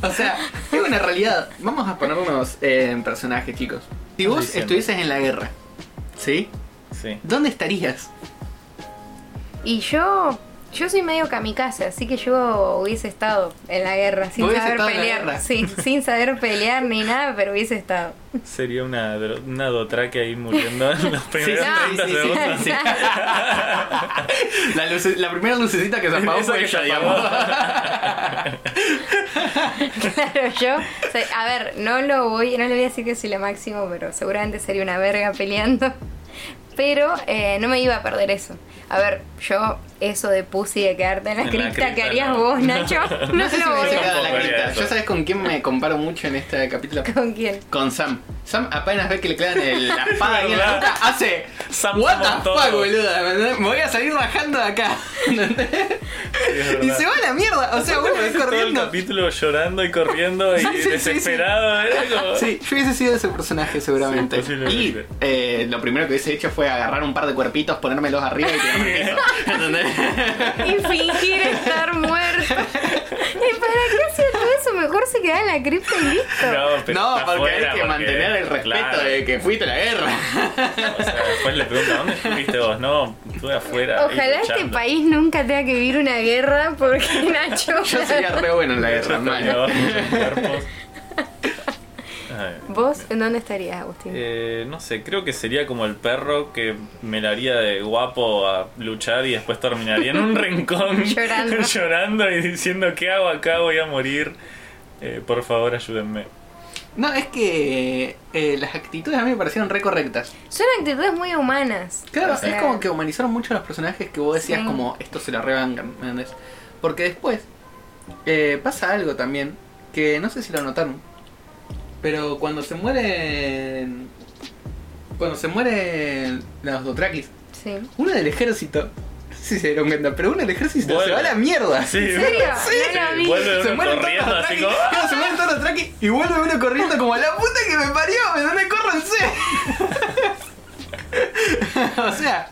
O sea, es una realidad. Vamos a ponernos eh, en personaje, chicos. Si vos Diciendo. estuvieses en la guerra, ¿sí? Sí. ¿Dónde estarías? Y yo, yo soy medio kamikaze, así que yo hubiese estado en la guerra sin Hubiese saber pelear. Sí, sin saber pelear ni nada, pero hubiese estado. Sería una, dro- una dotraque ahí muriendo en los primeros sí, 30 sí, sí, segundos. sí. La, luce- la primera lucecita que se apagó Esa fue que ella, digamos. Claro, yo, o sea, a ver, no lo voy, no le voy a decir que soy la máximo, pero seguramente sería una verga peleando. Pero eh, no me iba a perder eso. A ver, yo, eso de pussy de quedarte en la En la cripta cripta, que harías no. vos, Nacho, no, No sé si lo me voy a la cripta. eso. Yo sabes con quién me comparo mucho en este capítulo. ¿Con quién? Con Sam. Sam apenas ve que le clavan el- la espada ahí en la nuca, hace Sam What the todos". fuck, boluda. ¿me voy a salir bajando de acá. y se va a la mierda. O sea, vuelve Todo el corriendo. capítulo llorando y corriendo y Sí, sí, sí, desesperado. era como- Sí, yo hubiese sido ese personaje seguramente. Y eh, lo primero que hubiese hecho fue agarrar un par de cuerpitos, ponérmelos arriba y tirarme piso. ¿Entendés? Y fingir estar muerto. ¿Y para qué hacía todo eso? Mejor se quedaba en la cripta y listo. No, pero No, porque hay que porque- mantener el respeto claro. de que fuiste a la guerra. O sea, después le pregunta, ¿dónde estuviste vos? No, estuve afuera. Ojalá este país nunca tenga que vivir una guerra porque Nacho. Yo sería re bueno en la guerra, Yo mal. tenía muchos cuerpos. Ay. ¿Vos en dónde estarías, Agustín? Eh, no sé, creo que sería como el perro que me la haría de guapo a luchar y después terminaría en un rincón Llorando. llorando y diciendo ¿qué hago acá? Voy a morir. Eh, por favor, ayúdenme. No, es que eh, las actitudes a mí me parecieron re correctas. Son actitudes muy humanas. Claro, O sea, es como que humanizaron mucho a los personajes que vos decías Sí. como esto se la rebancan. Porque después eh, pasa algo también que no sé si lo notaron, pero cuando se mueren cuando se mueren los Dothrakis, Sí. uno del ejército, no sé si se dieron cuenta, pero uno del ejército Vuelve. se va a la mierda. Sí, ¿En serio? Sí, no lo vi. vuelve Se mueren todos los corriendo así Dothraki, como... se mueren todos los y vuelve uno corriendo como la puta que me parió, ¿me entendés? ¡Córranse! o sea,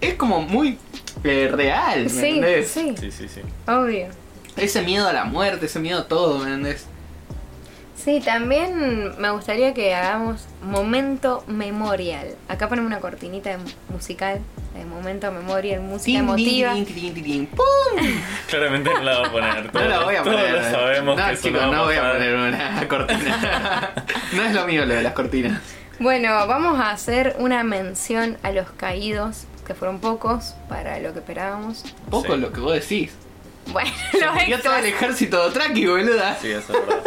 es como muy eh, real, ¿me Sí, entendés? sí, Sí, sí, sí. obvio. Ese miedo a la muerte, ese miedo a todo, ¿me entendés? Sí, también me gustaría que hagamos momento memorial. Acá ponemos una cortinita de musical, de momento memorial, música Tin, emotiva. tin, tin, ¡pum! Claramente no la voy a poner. No Todos, la voy a todos poner. lo sabemos no, que eso chicos, no, no voy a poner una cortina. no es lo mío lo de las cortinas. Bueno, vamos a hacer una mención a los caídos, que fueron pocos para lo que esperábamos. Poco Sí. lo que vos decís. Bueno, Se los todo el ejército Dothraki, boluda. Sí, eso es verdad.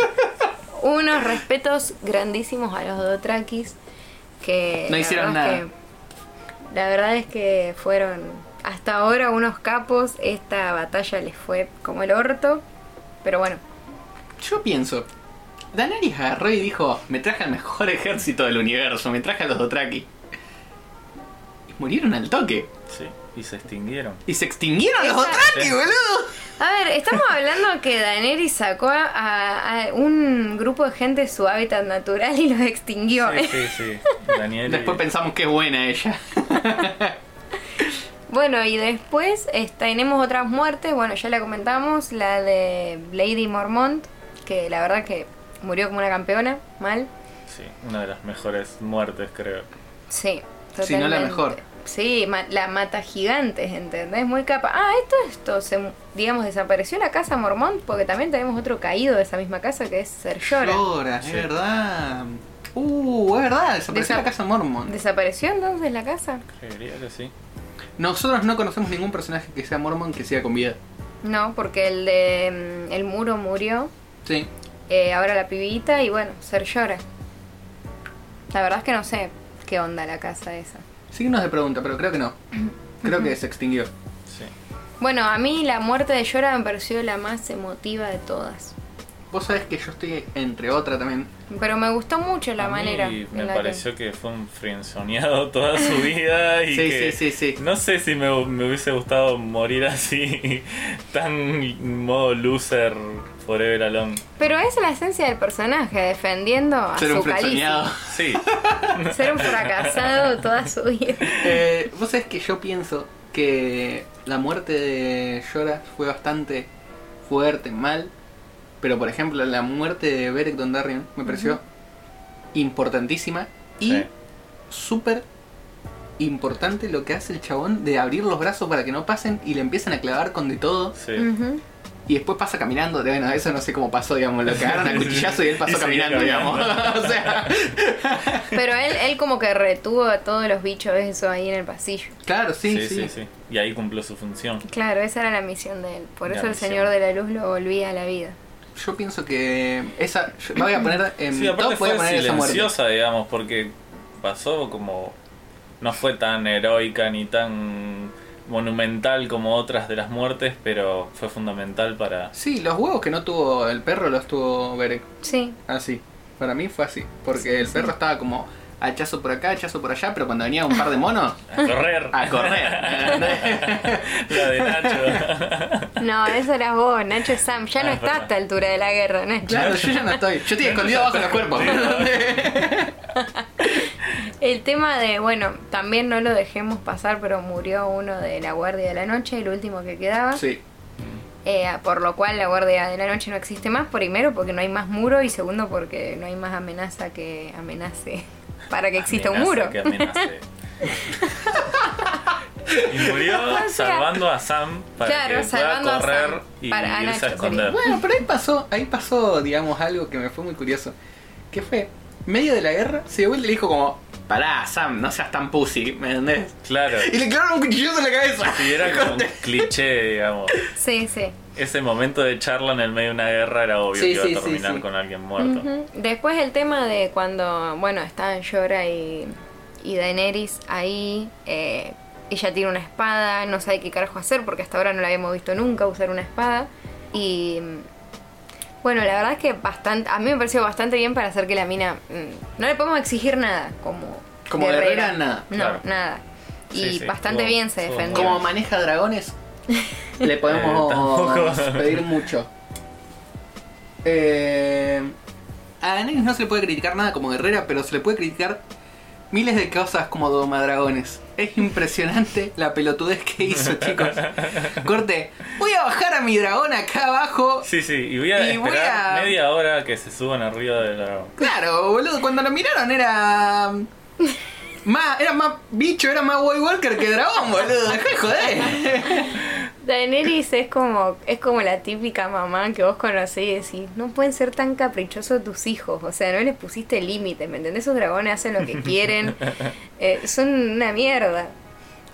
Unos respetos grandísimos a los Dothrakis que No la hicieron verdad es nada. que- la verdad es que fueron hasta ahora unos capos. Esta batalla les fue como el orto, pero bueno, Yo pienso, Daenerys agarró y dijo, me traje al mejor ejército del universo, me traje a los Dothraki. Y murieron al toque. Sí, y se extinguieron. Y se extinguieron los Dothraki, Sí. boludo. A ver, estamos hablando que Daenerys sacó a, a un grupo de gente de su hábitat natural y los extinguió. Sí, sí, sí. Daniel. Después pensamos que es buena ella. Bueno, y después eh, tenemos otras muertes. Bueno, ya la comentamos, la de Lady Mormont, que la verdad que murió como una campeona, mal. Sí, una de las mejores muertes, creo. Sí, Si no la totalmente. mejor. Sí, ma- la mata gigantes, ¿entendés? Muy capa. Ah, esto, esto, se, digamos, desapareció la casa Mormont porque también tenemos otro caído de esa misma casa que es Ser Llora. Llora, es Sí. verdad. Uh, es verdad, desapareció Desa- la casa Mormon. ¿Desapareció entonces la casa? Creería que sí. Nosotros no conocemos ningún personaje que sea Mormon que sea con vida. No, porque el de mm, El Muro murió. Sí. Eh, ahora la pibita y bueno, Ser Llora. La verdad es que no sé qué onda la casa esa. Signos de pregunta, pero creo que no. Creo que se extinguió. Sí. Bueno, a mí la muerte de Llora me pareció la más emotiva de todas. Vos sabés que yo estoy entre otra también. Pero me gustó mucho la A mí manera. me en la pareció que... fue un frienzoneado toda su vida y Sí, que sí, sí, sí. no sé si me, me hubiese gustado morir así, tan modo loser forever alone. Pero es la esencia del personaje, defendiendo a Ser un su califa. frenzoneado. Sí, Ser un fracasado toda su vida. Eh, Vos sabés que yo pienso que la muerte de Llora fue bastante fuerte, mal. Pero por ejemplo, la muerte de Beric Dondarrion me pareció importantísima y Sí. súper importante lo que hace el chabón de abrir los brazos para que no pasen y le empiezan a clavar con de todo Sí. Y después pasa caminando. Bueno, eso no sé cómo pasó, digamos, lo cagaron a cuchillazo y él pasó Y caminando, digamos. o sea, Pero él, él como que retuvo a todos los bichos eso ahí en el pasillo. claro, sí, Sí, sí. sí, sí. Y ahí cumplió su función. Claro, esa era la misión de él. Por La eso el misión. Señor de la Luz lo volvía a la vida. Yo pienso que esa yo voy a poner en Sí, aparte top voy a fue poner silenciosa, digamos, porque pasó como. No fue tan heroica ni tan monumental como otras de las muertes, pero fue fundamental para. Sí, los huevos que no tuvo el perro los tuvo Berek. Sí. Así. Para mí fue así. Porque el perro estaba como hachazo por acá, hachazo por allá, pero cuando venía un par de monos, A correr. a correr. La de Nacho. No, eso eras vos, Nacho es Sam. Ya no Ah, está a esta altura de la guerra, Nacho. claro, yo ya no estoy. Yo estoy escondido abajo de los cuerpos. El tema de, bueno, también no lo dejemos pasar, pero murió uno de la Guardia de la Noche, el último que quedaba. sí. Eh, por lo cual la Guardia de la Noche no existe más. Primero porque no hay más muro y segundo porque no hay más amenaza que amenace para que exista un muro. que amenace. y murió O sea, salvando a Sam para claro, que pueda a correr Sam. y Para- a irse Nacho a esconder. Bueno, pero ahí pasó, ahí pasó, digamos, algo que me fue muy curioso. Que fue, medio de la guerra, se dio vuelta y le dijo como, pará, Sam, no seas tan pussy, ¿me entendés? Claro. Y le clavaron un cuchillazo en la cabeza. Y era como un cliché, digamos. Sí, sí. Ese momento de charla en el medio de una guerra era obvio Sí, que iba sí, a sí, terminar sí. con alguien muerto. Después el tema de cuando, bueno, estaban Llora y, y Daenerys ahí, eh, ella tiene una espada, no sabe qué carajo hacer porque hasta ahora no la habíamos visto nunca usar una espada. Y bueno, la verdad es que bastante, a mí me pareció bastante bien para hacer que la mina, mm, no le podemos exigir nada como... Como guerrera, nada. No, Claro. nada. Y Sí, sí, bastante bien se defendió. Como maneja dragones, le podemos Eh, pedir mucho. Eh, a Daenerys no se le puede criticar nada como guerrera, pero se le puede criticar miles de cosas como domadragones. Es impresionante la pelotudez que hizo, chicos. Corte, voy a bajar a mi dragón acá abajo. Sí, sí, y voy a Y voy esperar a- media hora que se suban arriba del dragón. Claro, boludo, cuando lo miraron era. Más, era más bicho, era más White Walker que dragón, boludo. Dejá de joder. Daenerys es como, es como la típica mamá que vos conocés y decís, no pueden ser tan caprichosos tus hijos, o sea, no les pusiste límite, ¿me entendés? Esos dragones hacen lo que quieren, eh, son una mierda.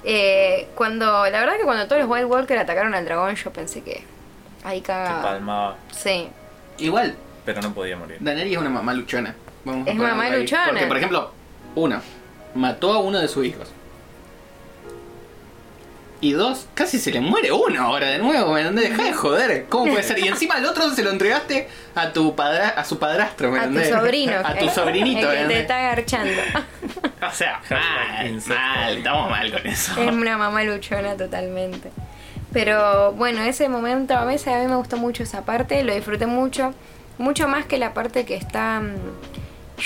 Eh, cuando, la verdad que cuando todos los White Walker atacaron al dragón, yo pensé que ahí cagaba. palmaba, Sí, Igual, pero no podía morir. Daenerys es una mamá luchona. Vamos Es mamá luchona. Porque, por ejemplo, uno, mató a uno de sus hijos. Y dos, casi se le muere uno ahora de nuevo, ¿me entendés? Deja de joder. ¿Cómo puede ser? Y encima al otro se lo entregaste a tu padra a su padrastro, ¿me a tu entendés? sobrino. A tu sobrinito, el ¿me que te entendés? está agarchando. O sea, mal, mal, estamos mal con eso. Es una mamá luchona totalmente. Pero bueno, ese momento a veces a mí me gustó mucho esa parte, lo disfruté mucho. Mucho más que la parte que está mm,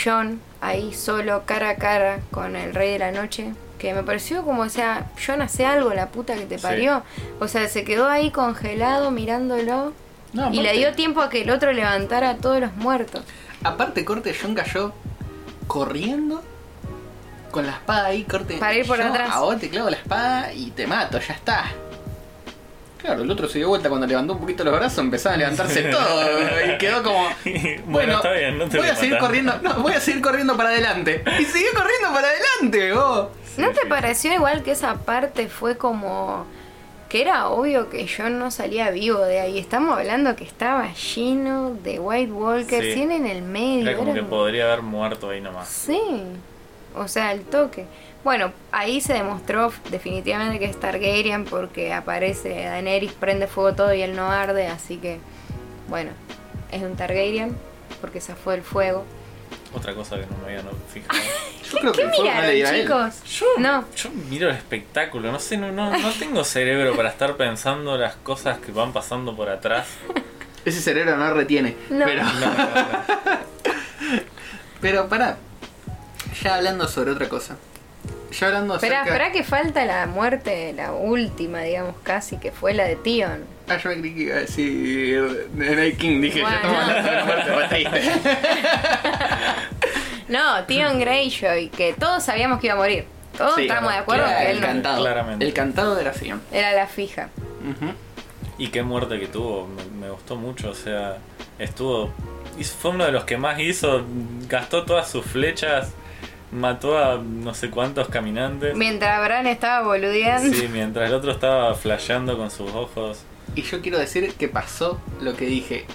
John ahí solo, cara a cara con el Rey de la Noche. Que me pareció como, o sea, John hace algo, la puta que te Sí. parió. O sea, se quedó ahí congelado mirándolo. No, y le dio tiempo a que el otro levantara a todos los muertos. Aparte, corte, John cayó corriendo con la espada ahí, corte. Para ir por yo atrás. A vos te clavo la espada y te mato, ya está. Claro, el otro se dio vuelta cuando levantó un poquito los brazos, empezaba a levantarse todo y quedó como. bueno, Bueno, está bien, no te voy a seguir matar. corriendo, no, voy a seguir corriendo para adelante. Y siguió corriendo para adelante, vos. ¿No Sí, te sí. pareció igual que esa parte fue como que era obvio que John no salía vivo de ahí? Estamos hablando que estaba lleno de White Walkers, Sí. tiene en el medio. Era como era que podría haber muerto ahí nomás. Sí, o sea, el toque. Bueno, ahí se demostró definitivamente que es Targaryen porque aparece Daenerys, prende fuego todo y él no arde, así que, bueno, es un Targaryen porque se fue el fuego. Otra cosa que no me había fijado. Yo creo ¿Qué miraron, chicos? Yo, No. yo miro el espectáculo, no sé, no, no, no tengo cerebro para estar pensando las cosas que van pasando por atrás. Ese cerebro no retiene. No. Pero, No, no, no. pero pará. Ya hablando sobre otra cosa. Yo hablando acerca... espera que falta la muerte, la última, digamos, casi, que fue la de Tion. Ah, yo me creí que iba a decir The Night King, dije, Bueno. yo estamos hablando de la muerte, vos te diste. No, Tion Greyjoy, que todos sabíamos que iba a morir. Todos Sí, estábamos de acuerdo era que el él no- cantado. Claramente. El cantado de la Sion. era la fija. Y qué muerte que tuvo, me, me gustó mucho, o sea, estuvo... Fue uno de los que más hizo, gastó todas sus flechas, mató a no sé cuántos caminantes. Mientras Bran estaba boludeando. Sí, mientras el otro estaba flasheando con sus ojos. Y yo quiero decir que pasó lo que dije.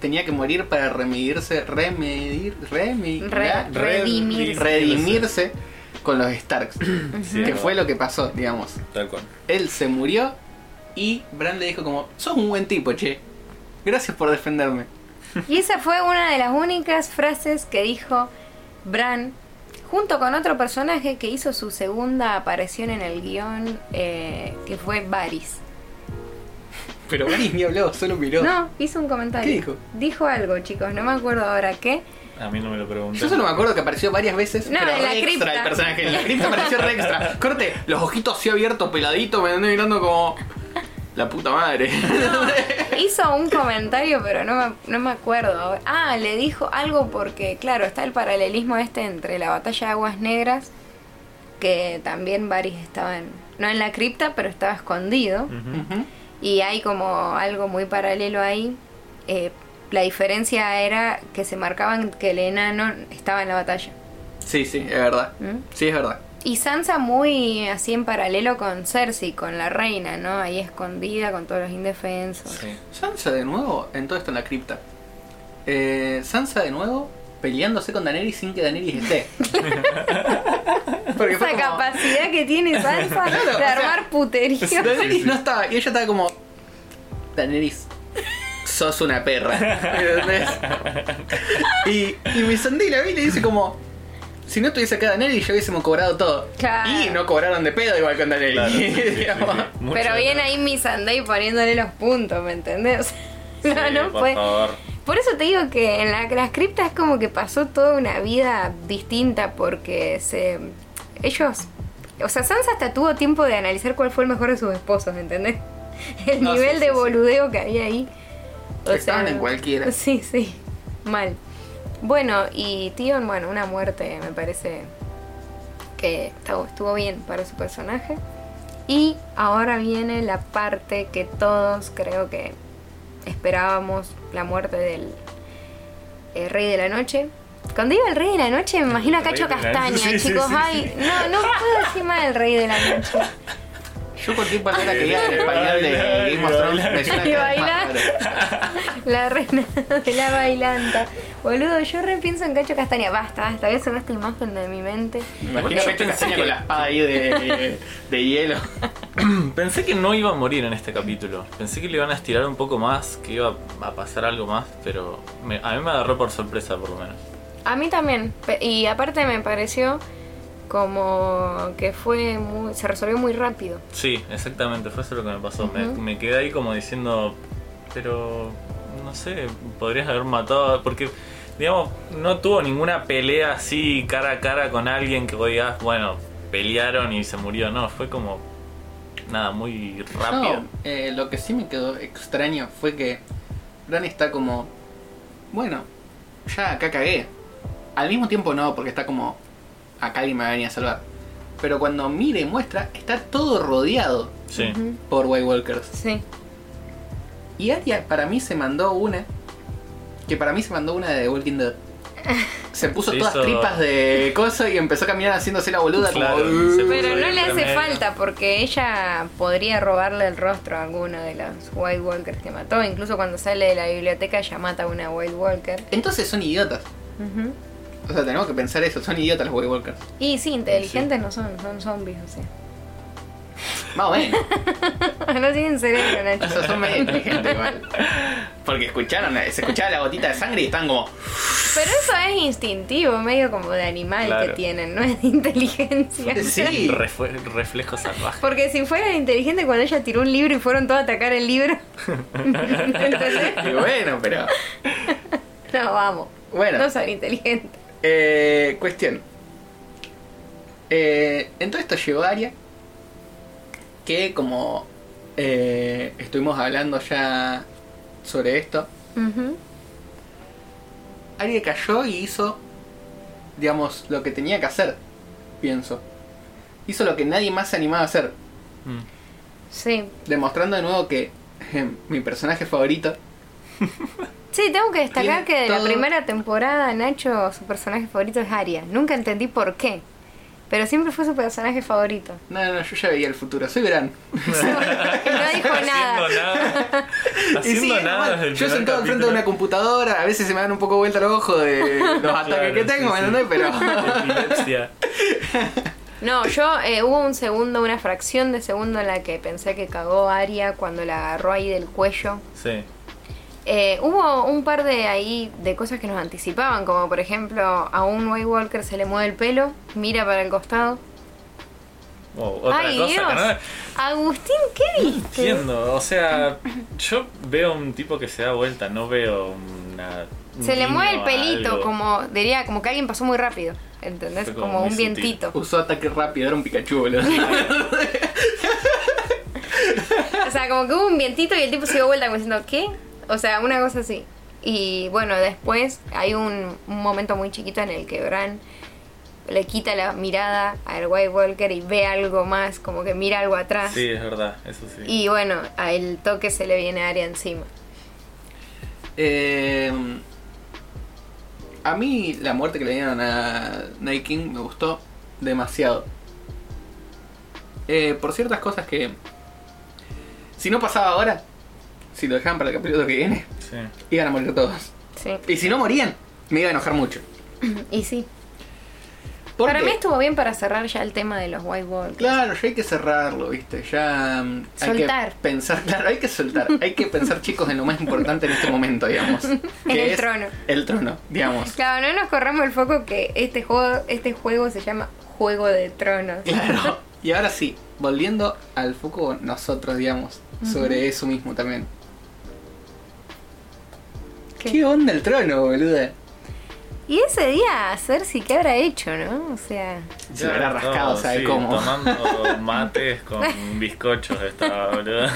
Tenía que morir para remidirse, remedir, remi- Re- redimirse. redimirse con los Starks. Sí, que fue lo que pasó, digamos. Tal cual. Él se murió y Bran le dijo como, sos un buen tipo, che. Gracias por defenderme. Y esa fue una de las únicas frases que dijo Bran junto con otro personaje que hizo su segunda aparición en el guion, eh, que fue Varys. Pero Varys ni habló, solo miró. No, hizo un comentario. ¿Qué dijo? Dijo algo, chicos, no me acuerdo ahora qué. A mí no me lo pregunté. Yo solo me acuerdo que apareció varias veces, No, pero en la extra cripta. el personaje. En la cripta apareció re extra. Corte, los ojitos así abiertos, peladitos, me andé mirando como... La puta madre. Hizo un comentario, pero no me, no me acuerdo. Ah, le dijo algo porque, claro, está el paralelismo este entre la batalla de Aguas Negras, que también Varys estaba en, no en la cripta, pero estaba escondido. Y hay como algo muy paralelo ahí. Eh, la diferencia era que se marcaban que el enano estaba en la batalla. Sí, sí, es verdad. ¿Mm? Sí, es verdad. Y Sansa muy así en paralelo con Cersei, con la reina, ¿no? Ahí escondida con todos los indefensos. Sí. Sansa de nuevo, en todo esto en la cripta. Eh, Sansa de nuevo peleándose con Daenerys sin que Daenerys esté. Porque Esa como- capacidad que tiene Sansa Claro, o de sea, armar puterío. Daenerys no estaba, y ella estaba como. Daenerys, sos una perra. ¿Entendés? Y, y mi Sandy la vi y le dice como. Si no estuviese acá Daenerys, yo hubiésemos cobrado todo. Claro. Y no cobraron de pedo igual con Daenerys. Claro, sí, sí, sí. digamos. Mucho Pero viene ahí mi Sunday poniéndole los puntos, ¿me entendés? O sea, Sí, no, no por fue. favor. Por eso te digo que en la, las criptas es como que pasó toda una vida distinta porque se ellos, o sea, Sansa hasta tuvo tiempo de analizar cuál fue el mejor de sus esposos, ¿entendés? El No, nivel sí, de sí, sí. boludeo que había ahí. Estaban en cualquiera. Sí, sí, mal. Bueno, y Tion, bueno, una muerte me parece que estuvo, bien para su personaje. Y ahora viene la parte que todos creo que esperábamos, la muerte del eh, Rey de la Noche. Cuando digo el Rey de la Noche me imagino a Cacho Castaña, sí, chicos. sí, sí, Ay, sí. no, no puedo decir más el Rey de la Noche. Yo cualquier palabra que diga en español de Game of Thrones me suena bailar. La reina de la bailanta. Boludo, yo repienso en Cacho Castaña. Basta, basta, voy a esta imagen de mi mente. Me imagino Cacho Castaña que- con la espada ahí de, de hielo. Pensé que no iba a morir en este capítulo. Pensé que le iban a estirar un poco más, que iba a pasar algo más, pero me- a mí me agarró por sorpresa por lo menos. A mí también. Y aparte me pareció como que fue muy, se resolvió muy rápido. Sí, exactamente, fue eso lo que me pasó. Me- quedé ahí como diciendo, pero no sé, podrías haber matado, porque digamos, no tuvo ninguna pelea así cara a cara con alguien que vos digas, bueno, pelearon y se murió, no, fue como nada, muy rápido. No, eh, lo que sí me quedó extraño fue que Bran está como, bueno, ya acá cagué. Al mismo tiempo no, porque está como, acá alguien me va a venir a salvar. Pero cuando mira y muestra, está todo rodeado Sí. Por White Walkers. Sí. Y Arya para mí se mandó una, que para mí se mandó una de The Walking Dead. Se puso Se todas hizo- tripas de coso y empezó a caminar haciéndose la boluda Claro, como... Pero no le hace tremendo. falta porque ella podría robarle el rostro a alguno de los White Walkers que mató. Incluso cuando sale de la biblioteca ella mata a una White Walker. Entonces son idiotas. Ujú. O sea, tenemos que pensar eso, son idiotas los White Walkers. Y sí, inteligentes no son, son zombies, o sea. Más o menos. no tienen cerebro, O Nacho. sea, son medio inteligentes igual. Porque escucharon, se escuchaba la gotita de sangre y están como. Pero eso es instintivo, medio como de animal que tienen, no es de inteligencia. Sí. Refue- reflejo salvaje. Porque si fueran inteligentes cuando ella tiró un libro y fueron todos a atacar el libro. ¿Entendés? Y bueno, pero. No, vamos. Bueno, No son inteligentes. Eh, cuestión. Eh, en todo esto llegó Aria, que como eh, estuvimos hablando ya sobre esto. Aria cayó y hizo, digamos, lo que tenía que hacer, pienso. Hizo lo que nadie más se animaba a hacer, Mm. Sí. demostrando de nuevo que eh, mi personaje favorito Sí, tengo que destacar que de la primera temporada Nacho, su personaje favorito es Aria. Nunca entendí por qué. Pero siempre fue su personaje favorito. No, no, yo ya veía el futuro, soy verán. No dijo Haciendo nada. nada. Y Haciendo sí, nada yo sentado al frente de una computadora, a veces se me dan un poco vuelta los ojos de los ataques que tengo, sí, ¿me sí. Pero. Epilepsia. No, yo eh, hubo un segundo, una fracción de segundo en la que pensé que cagó Aria cuando la agarró ahí del cuello. Sí. Eh, hubo un par de ahí de cosas que nos anticipaban, como por ejemplo a un White Walker se le mueve el pelo, mira para el costado. Oh, otra Ay cosa Dios, no Agustín, ¿qué viste? entiendo. O sea, yo veo un tipo que se da vuelta, no veo una. un Se le mueve el pelito, algo. como diría, como que alguien pasó muy rápido, ¿entendés? Fue como un sutil. vientito. Usó ataque rápido, era un Pikachu, boludo. O sea, como que hubo un vientito y el tipo se dio vuelta como diciendo, ¿qué? O sea, una cosa así. Y bueno, después hay un, un momento muy chiquito en el que Bran le quita la mirada al White Walker y ve algo más, como que mira algo atrás. Sí, es verdad, eso sí. Y bueno, a el toque se le viene a Arya encima. Eh, a mí la muerte que le dieron a Night King me gustó demasiado. Eh, por ciertas cosas que. Si no pasaba ahora, si lo dejaban para el capítulo que viene, Sí. iban a morir todos. Sí. Y si no morían, me iba a enojar mucho. Y sí. Porque, Para mí estuvo bien para cerrar ya el tema de los White Walkers. Claro, ya hay que cerrarlo, ¿viste? Ya mm, hay Soltar. que pensar, claro, hay que soltar. hay que pensar, chicos, en lo más importante en este momento, digamos. En que el es trono. El trono, digamos. Claro, no nos corramos el foco que este juego, este juego se llama Juego de Tronos. Claro. Y ahora sí, volviendo al foco nosotros, digamos, sobre eso mismo también. ¿Qué? ¿Qué, onda el trono, boluda? Y ese día Cersei, ¿qué habrá hecho, no? O sea, Se habrá rascado, todo, ¿sabe sí, cómo? Tomando mates con bizcochos estaba, boludo.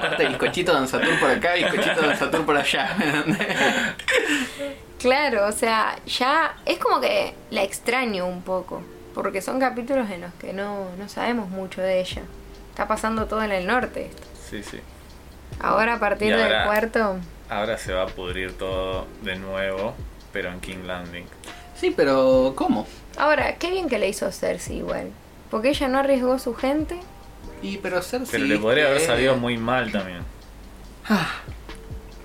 Corte bizcochito de Don Satur por acá, bizcochito de Don Satur por allá. claro, o sea, ya es como que la extraño un poco. Porque son capítulos en los que no, no sabemos mucho de ella. Está pasando todo en el norte esto. Sí, sí. Ahora a partir del cuarto. Ahora se va a pudrir todo de nuevo, pero en King Landing. Sí, pero ¿cómo? Ahora, qué bien que le hizo Cersei igual. Porque ella no arriesgó su gente. Y pero Cersei... Pero le podría haber salido muy mal también. ah,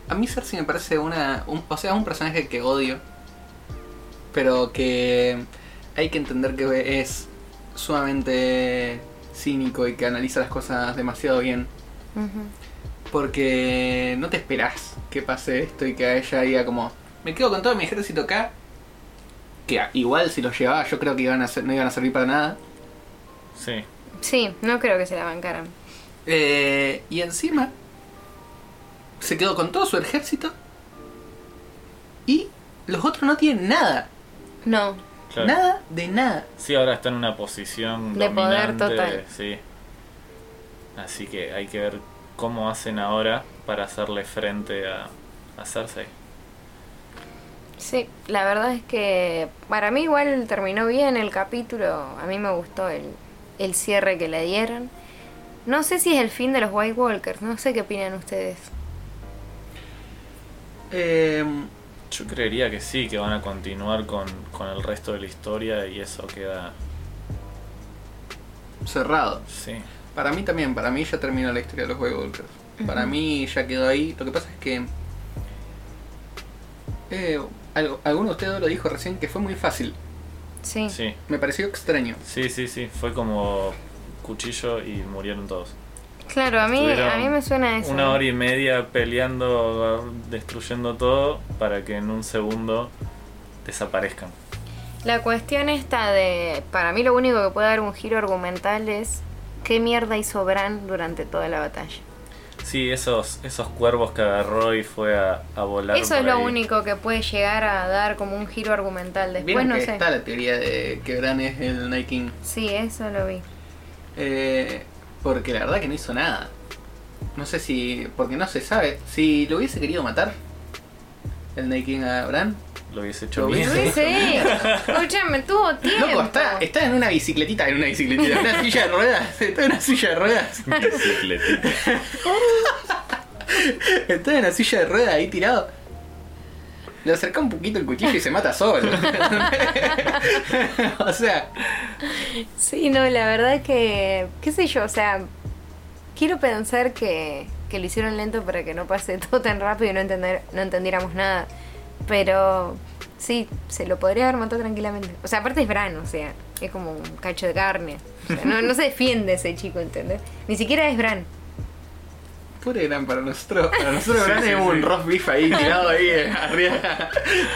A mí Cersei me parece una... un- o sea, un personaje que odio. Pero que hay que entender que es sumamente cínico y que analiza las cosas demasiado bien. Ujú. Porque no te esperás que pase esto y que a ella diga como, me quedo con todo mi ejército acá. Que igual si los llevaba yo creo que iban a ser, no iban a servir para nada. Sí. Sí, no creo que se la bancaran. Eh, y encima se quedó con todo su ejército. Y los otros no tienen nada. No, Claro. Nada de nada. Sí, ahora está en una posición De poder total. Sí. Así que hay que ver cómo hacen ahora para hacerle frente a, a Cersei. Sí, la verdad es que para mí igual terminó bien el capítulo. A mí me gustó el, el cierre que le dieron. No sé si es el fin de los White Walkers, no sé qué opinan ustedes. Eh, Yo creería que sí, que van a continuar con, con el resto de la historia y eso queda. cerrado. Sí. Para mí también, para mí ya terminó la historia de los Walkers. Para mí ya quedó ahí. Lo que pasa es que. Eh, algo- alguno de ustedes lo dijo recién que fue muy fácil. Sí. Sí. Me pareció extraño. Sí, sí, sí. Fue como cuchillo y murieron todos. Claro, a mí, Estuvieron a mí me suena eso. Una hora y media peleando, destruyendo todo, para que en un segundo desaparezcan. La cuestión esta de, para mí lo único que puede dar un giro argumental es qué mierda hizo Bran durante toda la batalla. Sí, esos, esos cuervos que agarró y fue a, a volar. Eso es lo ahí. único que puede llegar a dar como un giro argumental. Después no que sé. está la teoría de que Bran es el Night King. Sí, eso lo vi. Eh, porque la verdad que no hizo nada. No sé si. Porque no se sabe. Si lo hubiese querido matar, el Night King a Bran. Lo hubiese hecho Lo bien. hubiese- Sí, escúchame, tuvo tiempo. Loco, está, está en una bicicletita, en una bicicletita, en una silla de ruedas. Está en una silla de ruedas. Bicicletita. Está en una silla de ruedas ahí tirado. Le acerca un poquito el cuchillo y se mata solo. o sea, Sí, no, la verdad que, qué sé yo, o sea, quiero pensar que, que lo hicieron lento para que no pase todo tan rápido y no, entender, no entendiéramos nada. Pero sí, se lo podría haber matado tranquilamente. O sea, aparte es Bran, o sea, es como un cacho de carne. O sea, no, no se defiende ese chico, ¿entendés? Ni siquiera es Bran. Pobre Gran para nosotros. Para nosotros Sí, sí, es un sí. roast beef ahí tirado ahí eh, arriba,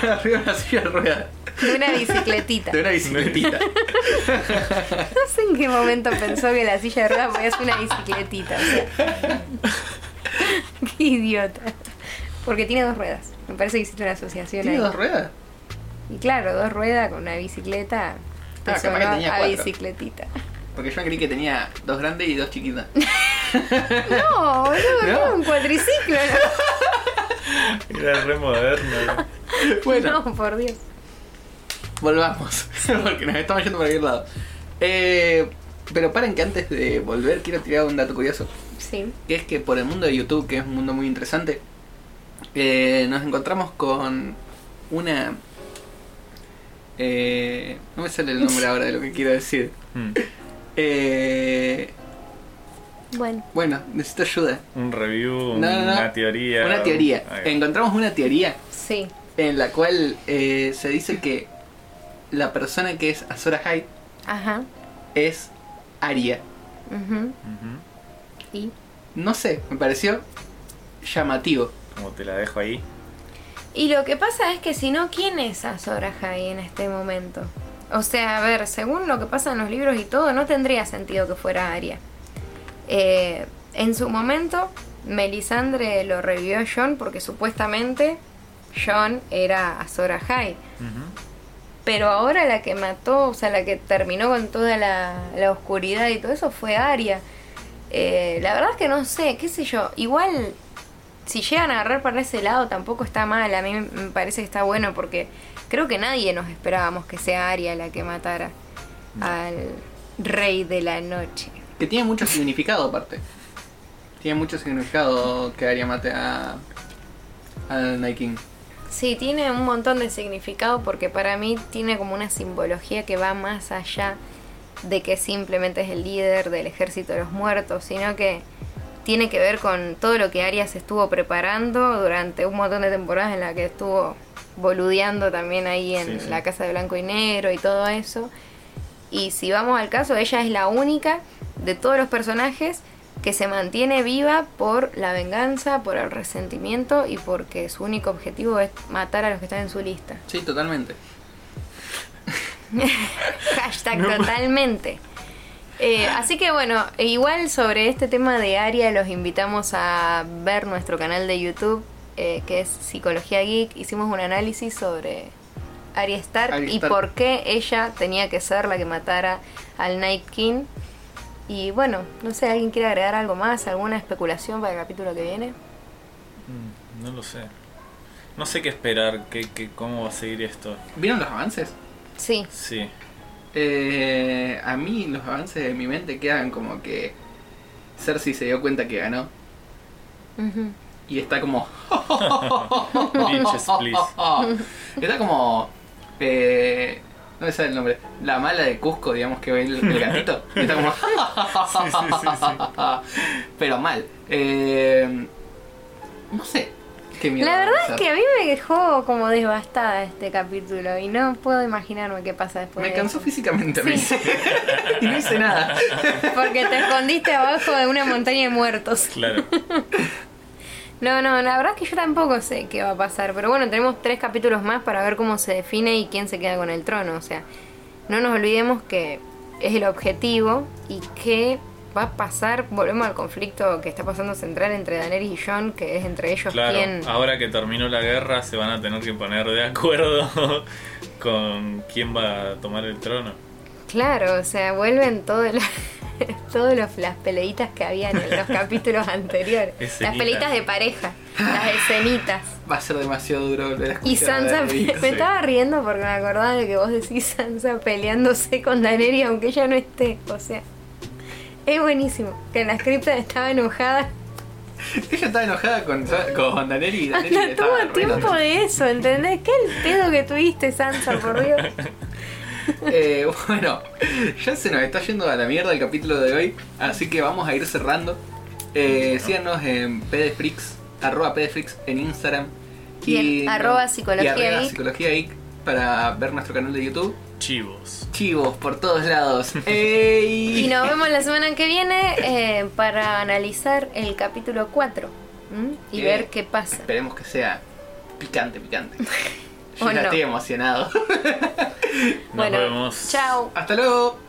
arriba de una silla de ruedas. De una bicicletita. De una bicicletita. No sé en qué momento pensó que la silla de ruedas podía ser una bicicletita. o sea. Qué idiota. Porque tiene dos ruedas. Me parece que hiciste una asociación ¿Tiene ahí. dos ruedas? Y claro, dos ruedas con una bicicleta. te Ah, capaz que sonó tenía a cuatro. bicicletita. Porque yo creí que tenía dos grandes y dos chiquitas. No, boludo, ¿No? un cuatriciclo. Era re moderno. Bueno, No, por Dios. volvamos. Porque nos estamos yendo por aquel lado. Eh, pero paren que antes de volver quiero tirar un dato curioso. Sí. que es que por el mundo de YouTube, que es un mundo muy interesante, eh, nos encontramos con una... eh, no me sale el nombre ahora de lo que quiero decir. Mm. Eh, Bueno. bueno, necesito ayuda. Un review, No, no, no. una teoría. Una teoría. Ahí. Encontramos una teoría Sí. en la cual eh, se dice que la persona que es Azor Ahai Ajá. es Aria. Y. No sé, me pareció llamativo. Como te la dejo ahí. Y lo que pasa es que si no, ¿quién es Azor Ahai en este momento? O sea, a ver, según lo que pasa en los libros y todo, no tendría sentido que fuera Arya. Eh, en su momento, Melisandre lo revivió a John porque supuestamente John era Azor Ahai. Pero ahora la que mató, o sea, la que terminó con toda la, la oscuridad y todo eso fue Arya. Eh, la verdad es que no sé, qué sé yo. Igual, si llegan a agarrar para ese lado, tampoco está mal. A mí me parece que está bueno porque creo que nadie nos esperábamos que sea Arya la que matara al rey de la noche. Que tiene mucho significado aparte. Tiene mucho significado que Arya mate a... al Night King. Sí, tiene un montón de significado porque para mí tiene como una simbología que va más allá de que simplemente es el líder del ejército de los muertos, sino que tiene que ver con todo lo que Arias estuvo preparando durante un montón de temporadas en la que estuvo boludeando también ahí en Sí, sí. la casa de blanco y negro y todo eso. Y si vamos al caso, ella es la única de todos los personajes que se mantiene viva por la venganza, por el resentimiento y porque su único objetivo es matar a los que están en su lista. Sí, totalmente. Hashtag totalmente. Eh, así que bueno, igual sobre este tema de Aria los invitamos a ver nuestro canal de YouTube, eh, que es Psicología Geek. Hicimos un análisis sobre Arya Stark y Stark. por qué ella tenía que ser la que matara al Night King. Y bueno, no sé, ¿alguien quiere agregar algo más? ¿Alguna especulación para el capítulo que viene? Mm, No lo sé. No sé qué esperar, qué, qué, cómo va a seguir esto. ¿Vieron los avances? Sí, Sí. Eh, a mí los avances de mi mente quedan como que Cersei se dio cuenta que ganó y está como... Bitches, please. Está como... Eh, no me sale el nombre. La mala de Cusco, digamos que ve el, el gatito. Y está como... Sí, sí, sí, Pero mal. Eh, no sé. Qué miedo La verdad es que a mí me dejó como devastada este capítulo y no puedo imaginarme qué pasa después. Me de cansó eso. físicamente a mí. Sí. y no hice nada. Porque te escondiste abajo de una montaña de muertos. Claro. No, no, la verdad es que yo tampoco sé qué va a pasar. Pero bueno, tenemos tres capítulos más para ver cómo se define y quién se queda con el trono. O sea, no nos olvidemos que es el objetivo y que va a pasar, volvemos al conflicto que está pasando central entre Daenerys y Jon, que es entre ellos Claro, quién... ahora que terminó la guerra se van a tener que poner de acuerdo con quién va a tomar el trono. Claro, o sea, vuelven todas las, todos los, las peleitas que habían en los capítulos anteriores. Las peleitas de pareja, las escenitas. Va a ser demasiado duro volver a Y Sansa, me estaba riendo porque me acordaba de que vos decís Sansa peleándose con Daenerys aunque ella no esté. O sea, es buenísimo. Que en la scripta estaba enojada. Ella estaba enojada con, con y Hasta estaba tuvo tiempo de eso, ¿entendés? ¿Qué el pedo que tuviste, Sansa, por Dios? Eh, bueno, ya se nos está yendo a la mierda el capítulo de hoy, así que vamos a ir cerrando. Eh, síganos en pdfrix, arroba pdfrix en Instagram. Y en arroba psicología y arroba psicología para ver nuestro canal de YouTube. Chivos. Chivos por todos lados. ¡Ey! Y nos vemos la semana que viene eh, para analizar el capítulo 4 ¿m? y Eh, ver qué pasa. Esperemos que sea picante, picante. Yo ya no. estoy emocionado. Nos bueno, vemos. chao. Hasta luego.